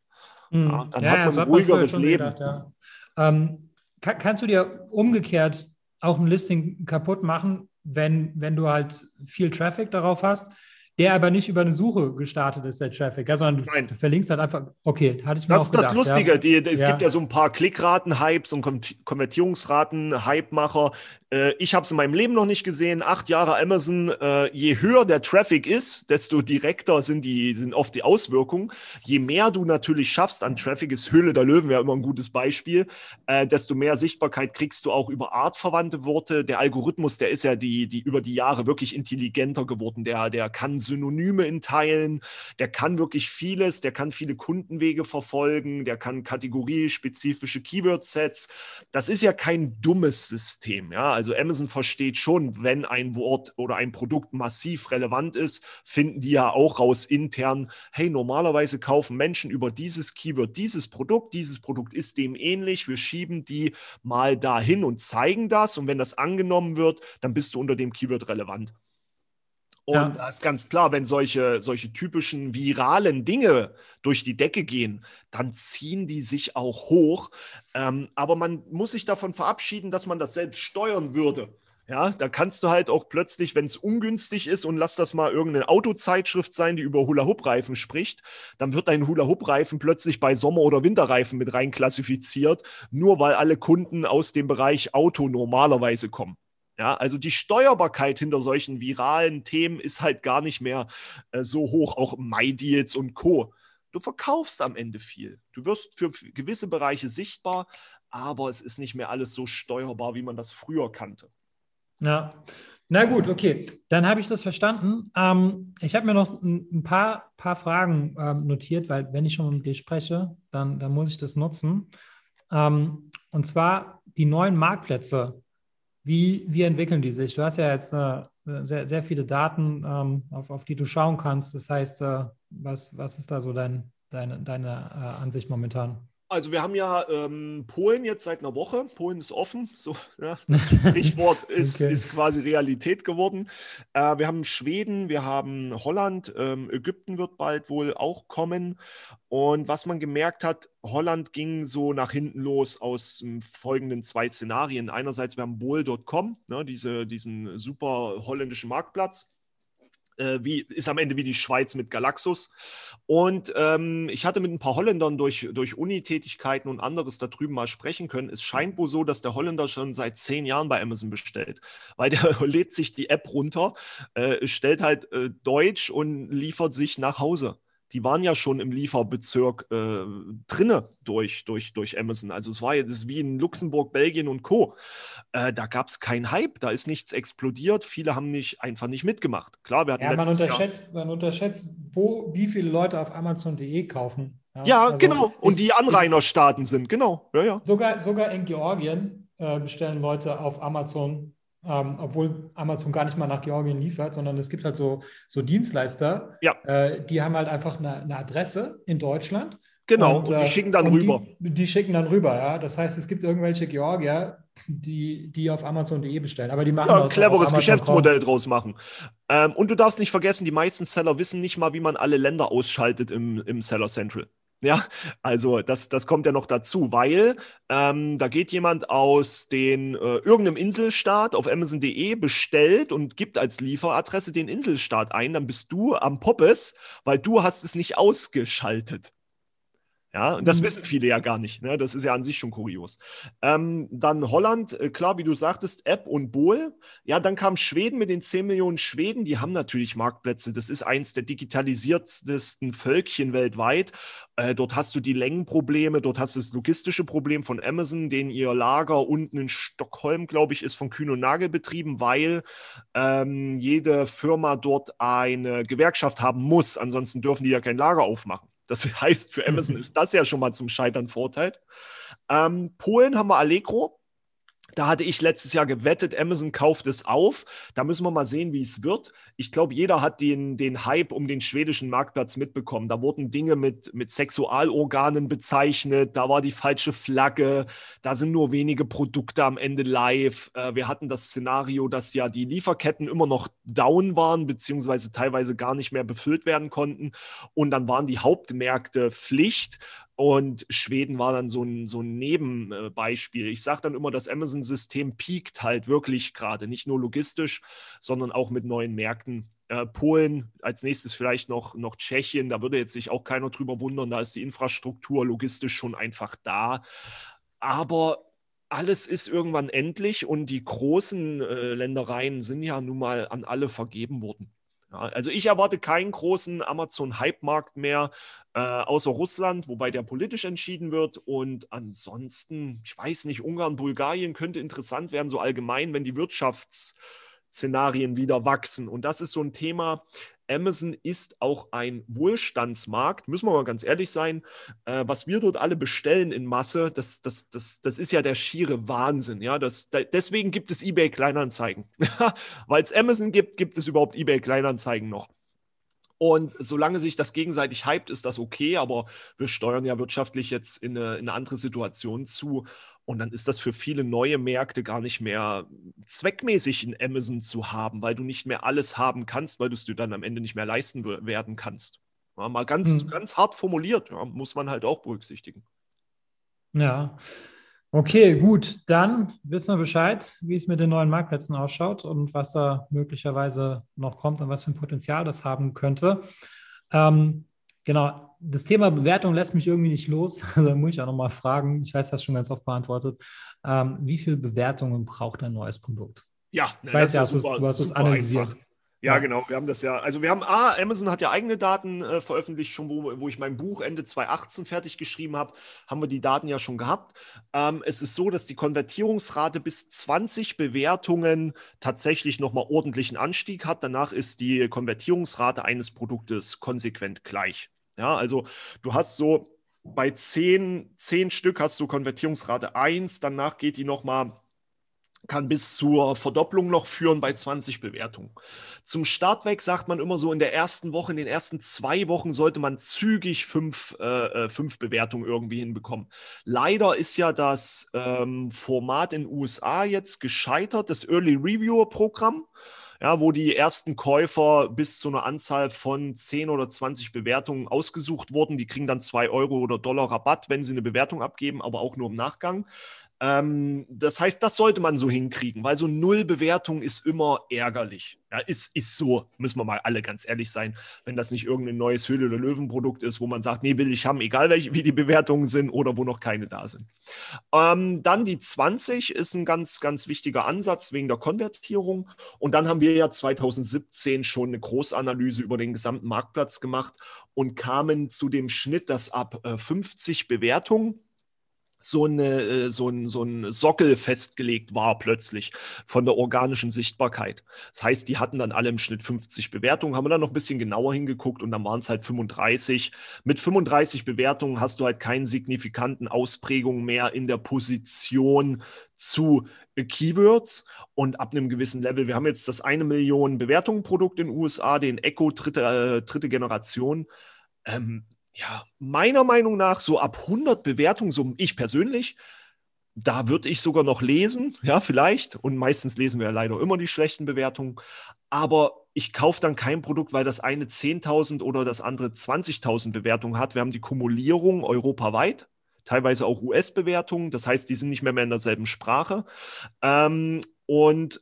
Mhm. Ja, dann ja, hat man ein ruhigeres Leben. Gedacht, ja. ähm, kann, kannst du dir umgekehrt auch ein Listing kaputt machen, wenn, wenn du halt viel Traffic darauf hast, der aber nicht über eine Suche gestartet ist, der Traffic, ja, sondern Nein. du verlinkst halt einfach, okay, hatte ich mir Das ist das Lustige, ja. die, es ja. gibt ja so ein paar Klickraten-Hypes und Konvertierungsraten, Hype-Macher, äh, ich habe es in meinem Leben noch nicht gesehen. Acht Jahre Amazon. Äh, je höher der Traffic ist, desto direkter sind, die, sind oft die Auswirkungen. Je mehr du natürlich schaffst an Traffic, ist Höhle der Löwen ja immer ein gutes Beispiel, äh, desto mehr Sichtbarkeit kriegst du auch über artverwandte Worte. Der Algorithmus, der ist ja die, die über die Jahre wirklich intelligenter geworden. Der, der kann Synonyme in Teilen, der kann wirklich vieles, der kann viele Kundenwege verfolgen, der kann kategoriespezifische Keyword-Sets. Das ist ja kein dummes System. Ja? Also also Amazon versteht schon, wenn ein Wort oder ein Produkt massiv relevant ist, finden die ja auch raus intern, hey, normalerweise kaufen Menschen über dieses Keyword dieses Produkt, dieses Produkt ist dem ähnlich, wir schieben die mal dahin und zeigen das und wenn das angenommen wird, dann bist du unter dem Keyword relevant. Und ja. da ist ganz klar, wenn solche, solche typischen viralen Dinge durch die Decke gehen, dann ziehen die sich auch hoch. Ähm, aber man muss sich davon verabschieden, dass man das selbst steuern würde. Ja, da kannst du halt auch plötzlich, wenn es ungünstig ist und lass das mal irgendeine Autozeitschrift sein, die über Hula-Hoop-Reifen spricht, dann wird dein Hula-Hoop-Reifen plötzlich bei Sommer- oder Winterreifen mit rein klassifiziert, nur weil alle Kunden aus dem Bereich Auto normalerweise kommen. Ja, also die Steuerbarkeit hinter solchen viralen Themen ist halt gar nicht mehr äh, so hoch, auch MyDeals und Co. Du verkaufst am Ende viel. Du wirst für gewisse Bereiche sichtbar, aber es ist nicht mehr alles so steuerbar, wie man das früher kannte. Ja, na gut, okay. Dann habe ich das verstanden. Ähm, ich habe mir noch ein, paar, paar Fragen ähm, notiert, weil wenn ich schon mit dir spreche, dann, dann muss ich das nutzen. Ähm, und zwar die neuen Marktplätze wie, wie entwickeln die sich? Du hast ja jetzt äh, sehr, sehr viele Daten, ähm, auf, auf die du schauen kannst. Das heißt, äh, was, was ist da so dein, deine, deine äh, Ansicht momentan? Also wir haben ja ähm, Polen jetzt seit einer Woche. Polen ist offen. So, ja, das Sprichwort ist, okay. ist quasi Realität geworden. Äh, wir haben Schweden, wir haben Holland, ähm, Ägypten wird bald wohl auch kommen. Und was man gemerkt hat, Holland ging so nach hinten los aus ähm, folgenden zwei Szenarien. Einerseits, wir haben Bol.com, ne, diese, diesen super holländischen Marktplatz äh, wie, ist am Ende wie die Schweiz mit Galaxus. Und ähm, ich hatte mit ein paar Holländern durch, durch Unitätigkeiten und anderes da drüben mal sprechen können. Es scheint wohl so, dass der Holländer schon seit zehn Jahren bei Amazon bestellt, weil der lädt sich die App runter, äh, stellt halt äh, Deutsch und liefert sich nach Hause die waren ja schon im Lieferbezirk äh, drinne durch, durch, durch Amazon. Also es war jetzt wie in Luxemburg, Belgien und Co. Äh, da gab es keinen Hype, da ist nichts explodiert. Viele haben nicht, einfach nicht mitgemacht. Klar, wir hatten ja, man unterschätzt, man unterschätzt, wo, wie viele Leute auf Amazon.de kaufen. Ja, ja also genau. Und die Anrainerstaaten sind, genau. Ja, ja. Sogar, sogar in Georgien äh, bestellen Leute auf Amazon ähm, obwohl Amazon gar nicht mal nach Georgien liefert, sondern es gibt halt so, so Dienstleister, ja. äh, die haben halt einfach eine, eine, Adresse in Deutschland. Genau, und, und die äh, schicken dann rüber. Die, die, schicken dann rüber, ja. Das heißt, es gibt irgendwelche Georgier, die, die auf Amazon.de bestellen. Aber die machen ja, ein cleveres Geschäftsmodell draus machen. Ähm, und du darfst nicht vergessen, die meisten Seller wissen nicht mal, wie man alle Länder ausschaltet im, im Seller Central. Ja, also das, das kommt ja noch dazu, weil ähm, da geht jemand aus den äh, irgendeinem Inselstaat auf Amazon.de bestellt und gibt als Lieferadresse den Inselstaat ein, dann bist du am Poppes, weil du hast es nicht ausgeschaltet. Ja, und das mhm. wissen viele ja gar nicht. Ne? Das ist ja an sich schon kurios. Ähm, dann Holland, äh, klar, wie du sagtest, App und Bohl. Ja, dann kam Schweden mit den 10 Millionen Schweden. Die haben natürlich Marktplätze. Das ist eins der digitalisiertesten Völkchen weltweit. Äh, dort hast du die Längenprobleme, dort hast du das logistische Problem von Amazon, den ihr Lager unten in Stockholm, glaube ich, ist von Kühn und Nagel betrieben, weil ähm, jede Firma dort eine Gewerkschaft haben muss. Ansonsten dürfen die ja kein Lager aufmachen. Das heißt, für Amazon mhm. ist das ja schon mal zum Scheitern verurteilt. Ähm, Polen haben wir Allegro. Da hatte ich letztes Jahr gewettet, Amazon kauft es auf. Da müssen wir mal sehen, wie es wird. Ich glaube, jeder hat den, den Hype um den schwedischen Marktplatz mitbekommen. Da wurden Dinge mit, mit Sexualorganen bezeichnet. Da war die falsche Flagge. Da sind nur wenige Produkte am Ende live. Äh, wir hatten das Szenario, dass ja die Lieferketten immer noch down waren, beziehungsweise teilweise gar nicht mehr befüllt werden konnten. Und dann waren die Hauptmärkte Pflicht. Und Schweden war dann so ein, so ein Nebenbeispiel. Ich sage dann immer, das Amazon-System piekt halt wirklich gerade, nicht nur logistisch, sondern auch mit neuen Märkten. Äh, Polen, als nächstes vielleicht noch, noch Tschechien, da würde jetzt sich auch keiner drüber wundern, da ist die Infrastruktur logistisch schon einfach da. Aber alles ist irgendwann endlich und die großen äh, Ländereien sind ja nun mal an alle vergeben worden. Also ich erwarte keinen großen Amazon-Hype-Markt mehr, äh, außer Russland, wobei der politisch entschieden wird. Und ansonsten, ich weiß nicht, Ungarn, Bulgarien könnte interessant werden, so allgemein, wenn die Wirtschaftsszenarien wieder wachsen. Und das ist so ein Thema, Amazon ist auch ein Wohlstandsmarkt, müssen wir mal ganz ehrlich sein. Äh, was wir dort alle bestellen in Masse, das, das, das, das ist ja der schiere Wahnsinn. Ja? Das, da, deswegen gibt es eBay Kleinanzeigen. Weil es Amazon gibt, gibt es überhaupt eBay Kleinanzeigen noch. Und solange sich das gegenseitig hypt, ist das okay, aber wir steuern ja wirtschaftlich jetzt in eine, in eine andere Situation zu. Und dann ist das für viele neue Märkte gar nicht mehr zweckmäßig in Amazon zu haben, weil du nicht mehr alles haben kannst, weil du es dir dann am Ende nicht mehr leisten werden kannst. Ja, mal ganz, hm. ganz hart formuliert, ja, muss man halt auch berücksichtigen. Ja, okay, gut. Dann wissen wir Bescheid, wie es mit den neuen Marktplätzen ausschaut und was da möglicherweise noch kommt und was für ein Potenzial das haben könnte. Ähm, genau, das Thema Bewertung lässt mich irgendwie nicht los. Also da muss ich auch nochmal fragen. Ich weiß, das schon ganz oft beantwortet. Ähm, wie viele Bewertungen braucht ein neues Produkt? Ja, ne, weiß ja, super, du hast es analysiert. Einfach. Ja, genau. Wir haben das ja. Also wir haben A, Amazon hat ja eigene Daten äh, veröffentlicht, schon wo, wo ich mein Buch Ende 2018 fertig geschrieben habe, haben wir die Daten ja schon gehabt. Ähm, es ist so, dass die Konvertierungsrate bis 20 Bewertungen tatsächlich nochmal ordentlichen Anstieg hat. Danach ist die Konvertierungsrate eines Produktes konsequent gleich. Ja, also du hast so bei 10, 10 Stück hast du Konvertierungsrate 1, danach geht die nochmal kann bis zur Verdopplung noch führen bei 20 Bewertungen. Zum Start weg sagt man immer so, in der ersten Woche, in den ersten zwei Wochen sollte man zügig fünf, äh, äh fünf Bewertungen irgendwie hinbekommen. Leider ist ja das ähm, Format in den USA jetzt gescheitert, das Early Reviewer Programm ja, wo die ersten Käufer bis zu einer Anzahl von 10 oder 20 Bewertungen ausgesucht wurden. Die kriegen dann 2 Euro oder Dollar Rabatt, wenn sie eine Bewertung abgeben, aber auch nur im Nachgang. Ähm, das heißt, das sollte man so hinkriegen, weil so Nullbewertung ist immer ärgerlich. Ja, ist, ist so, müssen wir mal alle ganz ehrlich sein, wenn das nicht irgendein neues Höhle- oder Löwenprodukt ist, wo man sagt, nee, will ich haben, egal welche, wie die Bewertungen sind oder wo noch keine da sind. Ähm, dann die 20 ist ein ganz, ganz wichtiger Ansatz wegen der Konvertierung. Und dann haben wir ja 2017 schon eine Großanalyse über den gesamten Marktplatz gemacht und kamen zu dem Schnitt, dass ab äh, 50 Bewertungen so, eine, äh, so, ein, so ein Sockel festgelegt war plötzlich von der organischen Sichtbarkeit. Das heißt, die hatten dann alle im Schnitt 50 Bewertungen, haben wir dann noch ein bisschen genauer hingeguckt und dann waren es halt 35. Mit 35 Bewertungen hast du halt keinen signifikanten Ausprägungen mehr in der Position zu äh, Keywords und ab einem gewissen Level, wir haben jetzt das eine Million Bewertungen Produkt in den USA, den Echo dritte, äh, dritte Generation. Ähm, ja, meiner Meinung nach so ab 100 Bewertungen, so ich persönlich, da würde ich sogar noch lesen, ja, vielleicht. Und meistens lesen wir ja leider immer die schlechten Bewertungen. Aber ich kaufe dann kein Produkt, weil das eine 10.000 oder das andere 20.000 Bewertungen hat. Wir haben die Kumulierung europaweit, teilweise auch US-Bewertungen. Das heißt, die sind nicht mehr, mehr in derselben Sprache. Ähm, und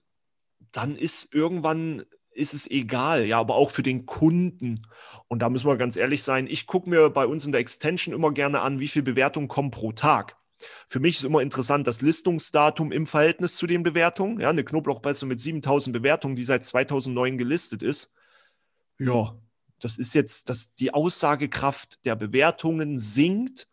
dann ist irgendwann ist es egal, ja, aber auch für den Kunden. Und da müssen wir ganz ehrlich sein, ich gucke mir bei uns in der Extension immer gerne an, wie viele Bewertungen kommen pro Tag. Für mich ist immer interessant das Listungsdatum im Verhältnis zu den Bewertungen. Ja, eine Knoblauchpresse mit 7000 Bewertungen, die seit 2009 gelistet ist. Ja, das ist jetzt, dass die Aussagekraft der Bewertungen sinkt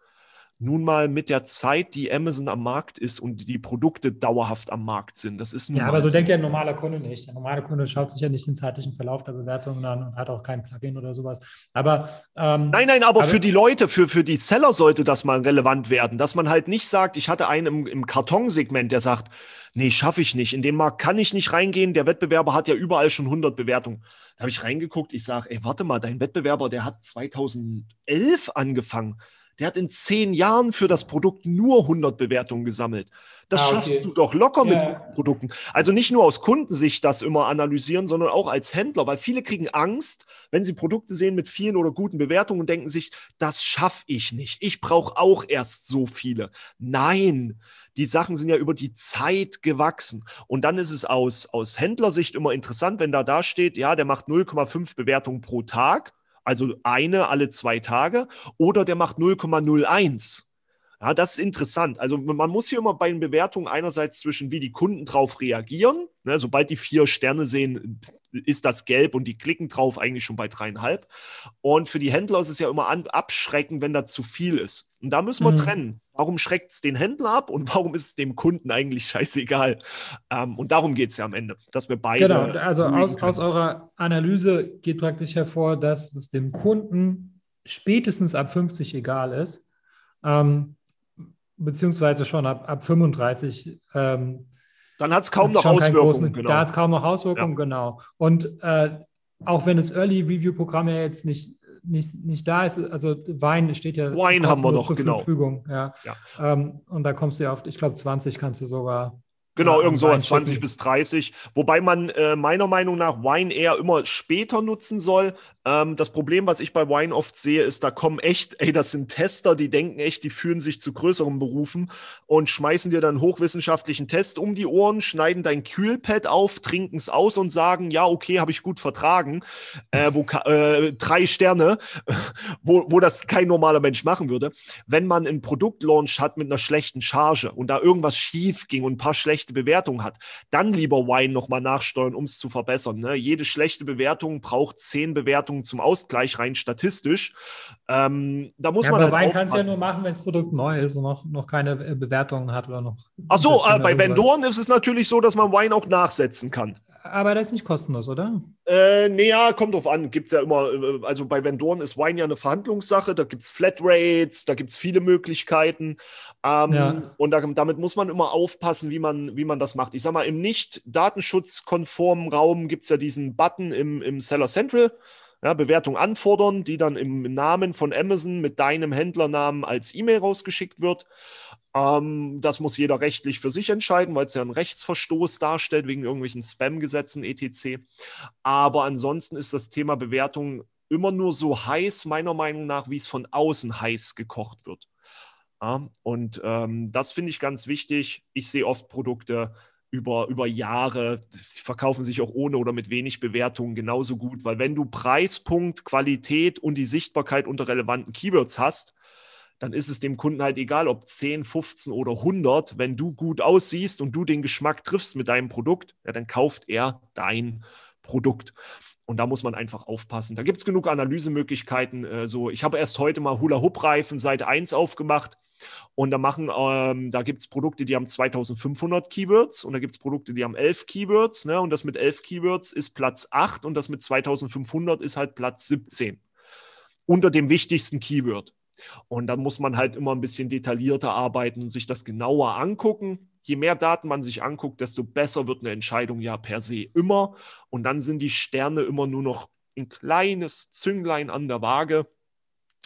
nun mal mit der Zeit, die Amazon am Markt ist und die Produkte dauerhaft am Markt sind. Das ist ja, aber so, so denkt ja ein normaler Kunde nicht. Der normale Kunde schaut sich ja nicht den zeitlichen Verlauf der Bewertungen an und hat auch kein Plugin oder sowas. Aber ähm, nein, nein, aber, aber, für die Leute, für, für die Seller sollte das mal relevant werden, dass man halt nicht sagt, ich hatte einen im, im Kartonsegment, der sagt, nee, schaffe ich nicht. In den Markt kann ich nicht reingehen. Der Wettbewerber hat ja überall schon 100 Bewertungen. Da habe ich reingeguckt. Ich sage, ey, warte mal, dein Wettbewerber, der hat 2011 angefangen. Der hat in zehn Jahren für das Produkt nur 100 Bewertungen gesammelt. Das ah, okay. schaffst du doch locker ja. mit Produkten. Also nicht nur aus Kundensicht das immer analysieren, sondern auch als Händler, weil viele kriegen Angst, wenn sie Produkte sehen mit vielen oder guten Bewertungen und denken sich, das schaffe ich nicht. Ich brauche auch erst so viele. Nein, die Sachen sind ja über die Zeit gewachsen. Und dann ist es aus, aus Händlersicht immer interessant, wenn da da steht, ja, der macht 0,5 Bewertungen pro Tag also eine alle zwei Tage, oder der macht 0,01. Ja, das ist interessant. Also man muss hier immer bei den Bewertungen einerseits zwischen, wie die Kunden drauf reagieren. Ne, sobald die vier Sterne sehen, ist das gelb und die klicken drauf eigentlich schon bei dreieinhalb. Und für die Händler ist es ja immer an, abschreckend, wenn da zu viel ist. Und da müssen wir mhm. trennen. Warum schreckt es den Händler ab und warum ist es dem Kunden eigentlich scheißegal? Ähm, und darum geht es ja am Ende, dass wir beide. Genau, also aus, aus eurer Analyse geht praktisch hervor, dass es dem Kunden spätestens ab 50 egal ist, ähm, beziehungsweise schon ab, ab 35. Ähm, Dann hat es kaum noch Auswirkungen. Großen, genau. Da hat es kaum noch Auswirkungen, ja. genau. Und äh, auch wenn das Early Review Programm ja jetzt nicht nicht, nicht da ist. Also Wein steht ja Wein haben wir noch, zur genau. Verfügung. Ja. ja. Ähm, und da kommst du ja auf, ich glaube, 20 kannst du sogar Genau, irgend sowas 20 bis 30. Wobei man äh, meiner Meinung nach Wine eher immer später nutzen soll, ähm, das Problem, was ich bei Wine oft sehe, ist, da kommen echt, ey, das sind Tester, die denken echt, die führen sich zu größeren Berufen und schmeißen dir dann hochwissenschaftlichen Test um die Ohren, schneiden dein Kühlpad auf, trinken es aus und sagen, ja, okay, habe ich gut vertragen. Äh, wo, äh, drei Sterne, wo, wo das kein normaler Mensch machen würde. Wenn man ein Produktlaunch hat mit einer schlechten Charge und da irgendwas schief ging und ein paar schlechte Bewertungen hat, dann lieber Wine nochmal nachsteuern, um es zu verbessern. Ne? Jede schlechte Bewertung braucht zehn Bewertungen Bewertungen zum Ausgleich, rein statistisch. Ähm, da muss ja, man. Aber halt Wein kannst du ja nur machen, wenn das Produkt neu ist und noch, noch keine äh, Bewertungen hat oder noch. Ach so, äh, bei Vendoren ist es natürlich so, dass man Wein auch nachsetzen kann. Aber das ist nicht kostenlos, oder? Äh, nee, ja, kommt drauf an. Gibt es ja immer, äh, also bei Vendoren ist Wein ja eine Verhandlungssache, da gibt es Flatrates, da gibt es viele Möglichkeiten. Ähm, ja. Und da, damit muss man immer aufpassen, wie man, wie man das macht. Ich sag mal, im nicht datenschutzkonformen Raum gibt es ja diesen Button im, im Seller Central ja, Bewertung anfordern, die dann im Namen von Amazon mit deinem Händlernamen als E-Mail rausgeschickt wird. Ähm, das muss jeder rechtlich für sich entscheiden, weil es ja einen Rechtsverstoß darstellt wegen irgendwelchen Spam-Gesetzen etc. Aber ansonsten ist das Thema Bewertung immer nur so heiß, meiner Meinung nach, wie es von außen heiß gekocht wird. Ja, und ähm, das finde ich ganz wichtig. Ich sehe oft Produkte, über, über Jahre. Die verkaufen sich auch ohne oder mit wenig Bewertungen genauso gut, weil wenn du Preispunkt, Qualität und die Sichtbarkeit unter relevanten Keywords hast, dann ist es dem Kunden halt egal, ob 10, 15 oder 100. Wenn du gut aussiehst und du den Geschmack triffst mit deinem Produkt, ja, dann kauft er dein Produkt. Und da muss man einfach aufpassen. Da gibt es genug Analysemöglichkeiten. Äh, so, ich habe erst heute mal Hula-Hoop-Reifen Seite 1 aufgemacht. Und da machen, ähm, da gibt es Produkte, die haben 2500 Keywords und da gibt es Produkte, die haben 11 Keywords. Ne? Und das mit 11 Keywords ist Platz 8 und das mit 2500 ist halt Platz 17. Unter dem wichtigsten Keyword. Und dann muss man halt immer ein bisschen detaillierter arbeiten und sich das genauer angucken je mehr Daten man sich anguckt, desto besser wird eine Entscheidung ja per se immer. Und dann sind die Sterne immer nur noch ein kleines Zünglein an der Waage.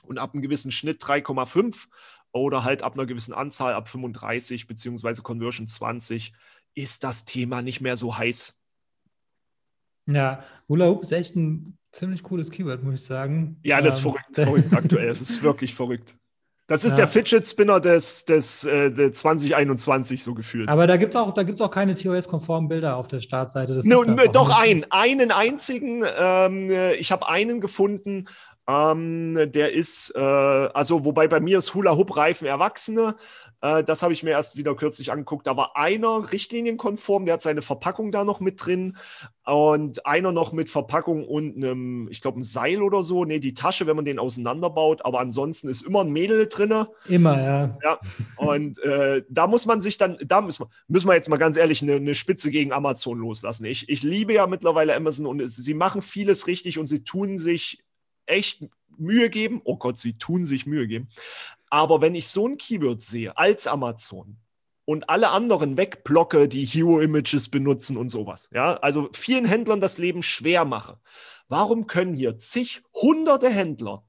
Und ab einem gewissen Schnitt 3,5 oder halt ab einer gewissen Anzahl ab 35 beziehungsweise Conversion 20 ist das Thema nicht mehr so heiß. Ja, Hula Hoop ist echt ein ziemlich cooles Keyword, muss ich sagen. Ja, das ist ähm, verrückt, verrückt aktuell. Es ist wirklich verrückt. Das ist ja. der Fidget Spinner des, des, äh, 2021 so gefühlt. Aber da gibt es auch, auch keine TOS-konformen Bilder auf der Startseite. No, no, doch einen, einen einzigen. Ähm, ich habe einen gefunden, ähm, der ist, äh, also wobei bei mir ist Hula Hoop Reifen Erwachsene. Äh, das habe ich mir erst wieder kürzlich angeguckt. Da war einer richtlinienkonform, der hat seine Verpackung da noch mit drin und einer noch mit Verpackung und einem, ich glaube, ein Seil oder so. Nee, die Tasche, wenn man den auseinanderbaut. Aber ansonsten ist immer ein Mädel drin. Immer, ja. Ja. Und äh, da muss man sich dann, da müssen wir, müssen wir jetzt mal ganz ehrlich eine, eine Spitze gegen Amazon loslassen. Ich, ich liebe ja mittlerweile Amazon und es, sie machen vieles richtig und sie tun sich echt Mühe geben. Oh Gott, sie tun sich Mühe geben. Aber wenn ich so ein Keyword sehe als Amazon und alle anderen wegblocke, die Hero-Images benutzen und sowas, ja, also vielen Händlern das Leben schwer mache, warum können hier zig, hunderte Händler,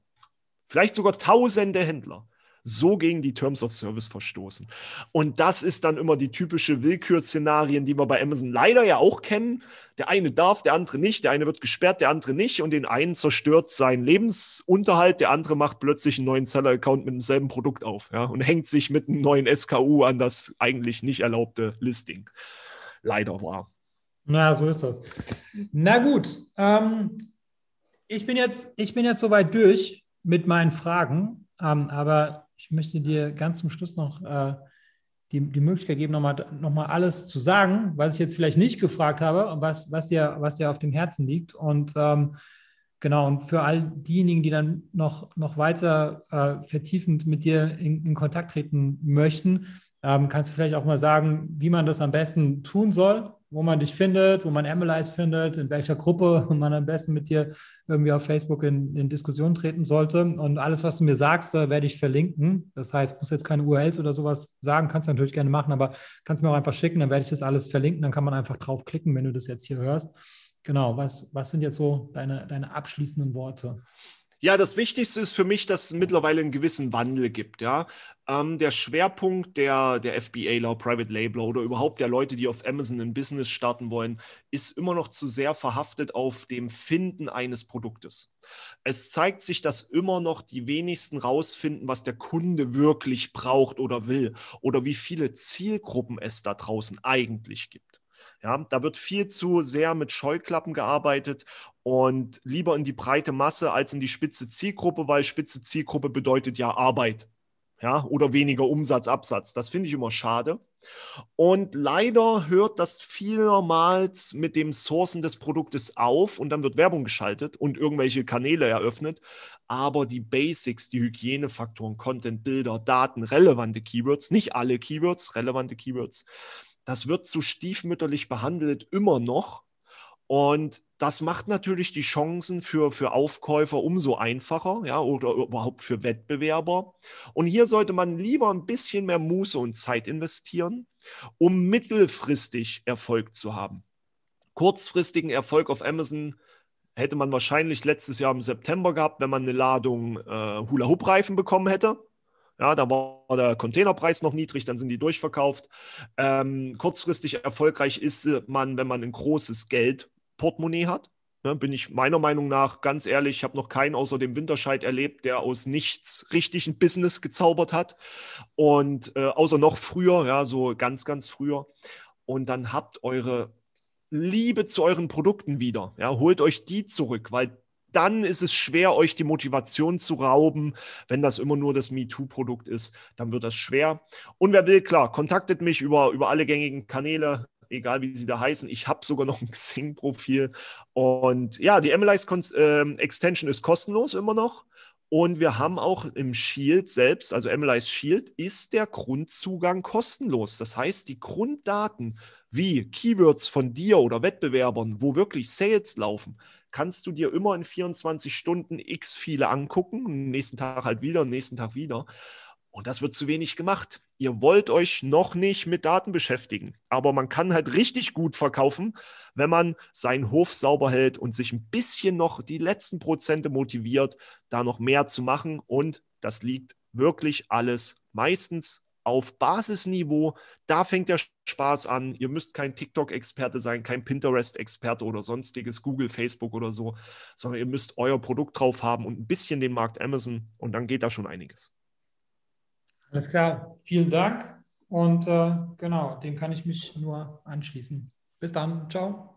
vielleicht sogar tausende Händler, so gegen die Terms of Service verstoßen. Und das ist dann immer die typische Willkürszenarien, die wir bei Amazon leider ja auch kennen. Der eine darf, der andere nicht, der eine wird gesperrt, der andere nicht und den einen zerstört seinen Lebensunterhalt, der andere macht plötzlich einen neuen Seller-Account mit demselben Produkt auf ja, und hängt sich mit einem neuen SKU an das eigentlich nicht erlaubte Listing. Leider war. Na, so ist das. Na gut, ähm, ich, bin jetzt, ich bin jetzt soweit durch mit meinen Fragen, ähm, aber ich möchte dir ganz zum Schluss noch äh, die, die Möglichkeit geben, nochmal noch mal alles zu sagen, was ich jetzt vielleicht nicht gefragt habe und was, was, dir, was dir auf dem Herzen liegt. Und ähm, genau, und für all diejenigen, die dann noch, noch weiter äh, vertiefend mit dir in, in Kontakt treten möchten, ähm, kannst du vielleicht auch mal sagen, wie man das am besten tun soll, wo man dich findet, wo man Emilize findet, in welcher Gruppe man am besten mit dir irgendwie auf Facebook in, in Diskussion treten sollte. Und alles, was du mir sagst, da werde ich verlinken. Das heißt, muss jetzt keine URLs oder sowas sagen, kannst du natürlich gerne machen, aber kannst mir auch einfach schicken, dann werde ich das alles verlinken, dann kann man einfach draufklicken, wenn du das jetzt hier hörst. Genau, was, was sind jetzt so deine, deine abschließenden Worte? Ja, das Wichtigste ist für mich, dass es mittlerweile einen gewissen Wandel gibt. Ja? Ähm, der Schwerpunkt der, der FBAler, Private Labeler oder überhaupt der Leute, die auf Amazon ein Business starten wollen, ist immer noch zu sehr verhaftet auf dem Finden eines Produktes. Es zeigt sich, dass immer noch die wenigsten rausfinden, was der Kunde wirklich braucht oder will oder wie viele Zielgruppen es da draußen eigentlich gibt. Ja, da wird viel zu sehr mit Scheuklappen gearbeitet und lieber in die breite Masse als in die spitze Zielgruppe, weil spitze Zielgruppe bedeutet ja Arbeit. Ja, oder weniger Umsatz, Absatz. Das finde ich immer schade. Und leider hört das vielmals mit dem Sourcen des Produktes auf und dann wird Werbung geschaltet und irgendwelche Kanäle eröffnet. Aber die Basics, die Hygienefaktoren, Content, Bilder, Daten, relevante Keywords, nicht alle Keywords, relevante Keywords, das wird zu stiefmütterlich behandelt, immer noch. Und das macht natürlich die Chancen für, für Aufkäufer umso einfacher, ja, oder überhaupt für Wettbewerber. Und hier sollte man lieber ein bisschen mehr Muße und Zeit investieren, um mittelfristig Erfolg zu haben. Kurzfristigen Erfolg auf Amazon hätte man wahrscheinlich letztes Jahr im September gehabt, wenn man eine Ladung äh, Hula-Hoop-Reifen bekommen hätte. Ja, da war der Containerpreis noch niedrig, dann sind die durchverkauft. Ähm, kurzfristig erfolgreich ist man, wenn man ein großes Geldportemonnaie hat. Ne, bin ich meiner Meinung nach ganz ehrlich, ich habe noch keinen außer dem Winterscheid erlebt, der aus nichts richtig ein Business gezaubert hat. Und äh, außer noch früher, ja, so ganz, ganz früher. Und dann habt eure Liebe zu euren Produkten wieder. Ja, holt euch die zurück, weil dann ist es schwer, euch die Motivation zu rauben. Wenn das immer nur das MeToo-Produkt ist, dann wird das schwer. Und wer will, klar, kontaktet mich über, über alle gängigen Kanäle, egal wie sie da heißen. Ich habe sogar noch ein Xing-Profil. Und ja, die MLIs äh, Extension ist kostenlos immer noch. Und wir haben auch im Shield selbst, also MLIs Shield, ist der Grundzugang kostenlos. Das heißt, die Grunddaten wie Keywords von dir oder Wettbewerbern, wo wirklich Sales laufen, kannst du dir immer in 24 Stunden x viele angucken, nächsten Tag halt wieder, nächsten Tag wieder. Und das wird zu wenig gemacht. Ihr wollt euch noch nicht mit Daten beschäftigen, aber man kann halt richtig gut verkaufen, wenn man seinen Hof sauber hält und sich ein bisschen noch die letzten Prozente motiviert, da noch mehr zu machen. Und das liegt wirklich alles meistens auf Basisniveau. Da fängt der Spaß an. Ihr müsst kein TikTok-Experte sein, kein Pinterest-Experte oder sonstiges, Google, Facebook oder so, sondern ihr müsst euer Produkt drauf haben und ein bisschen den Markt Amazon und dann geht da schon einiges. Alles klar, vielen Dank und äh, genau, dem kann ich mich nur anschließen. Bis dann, ciao.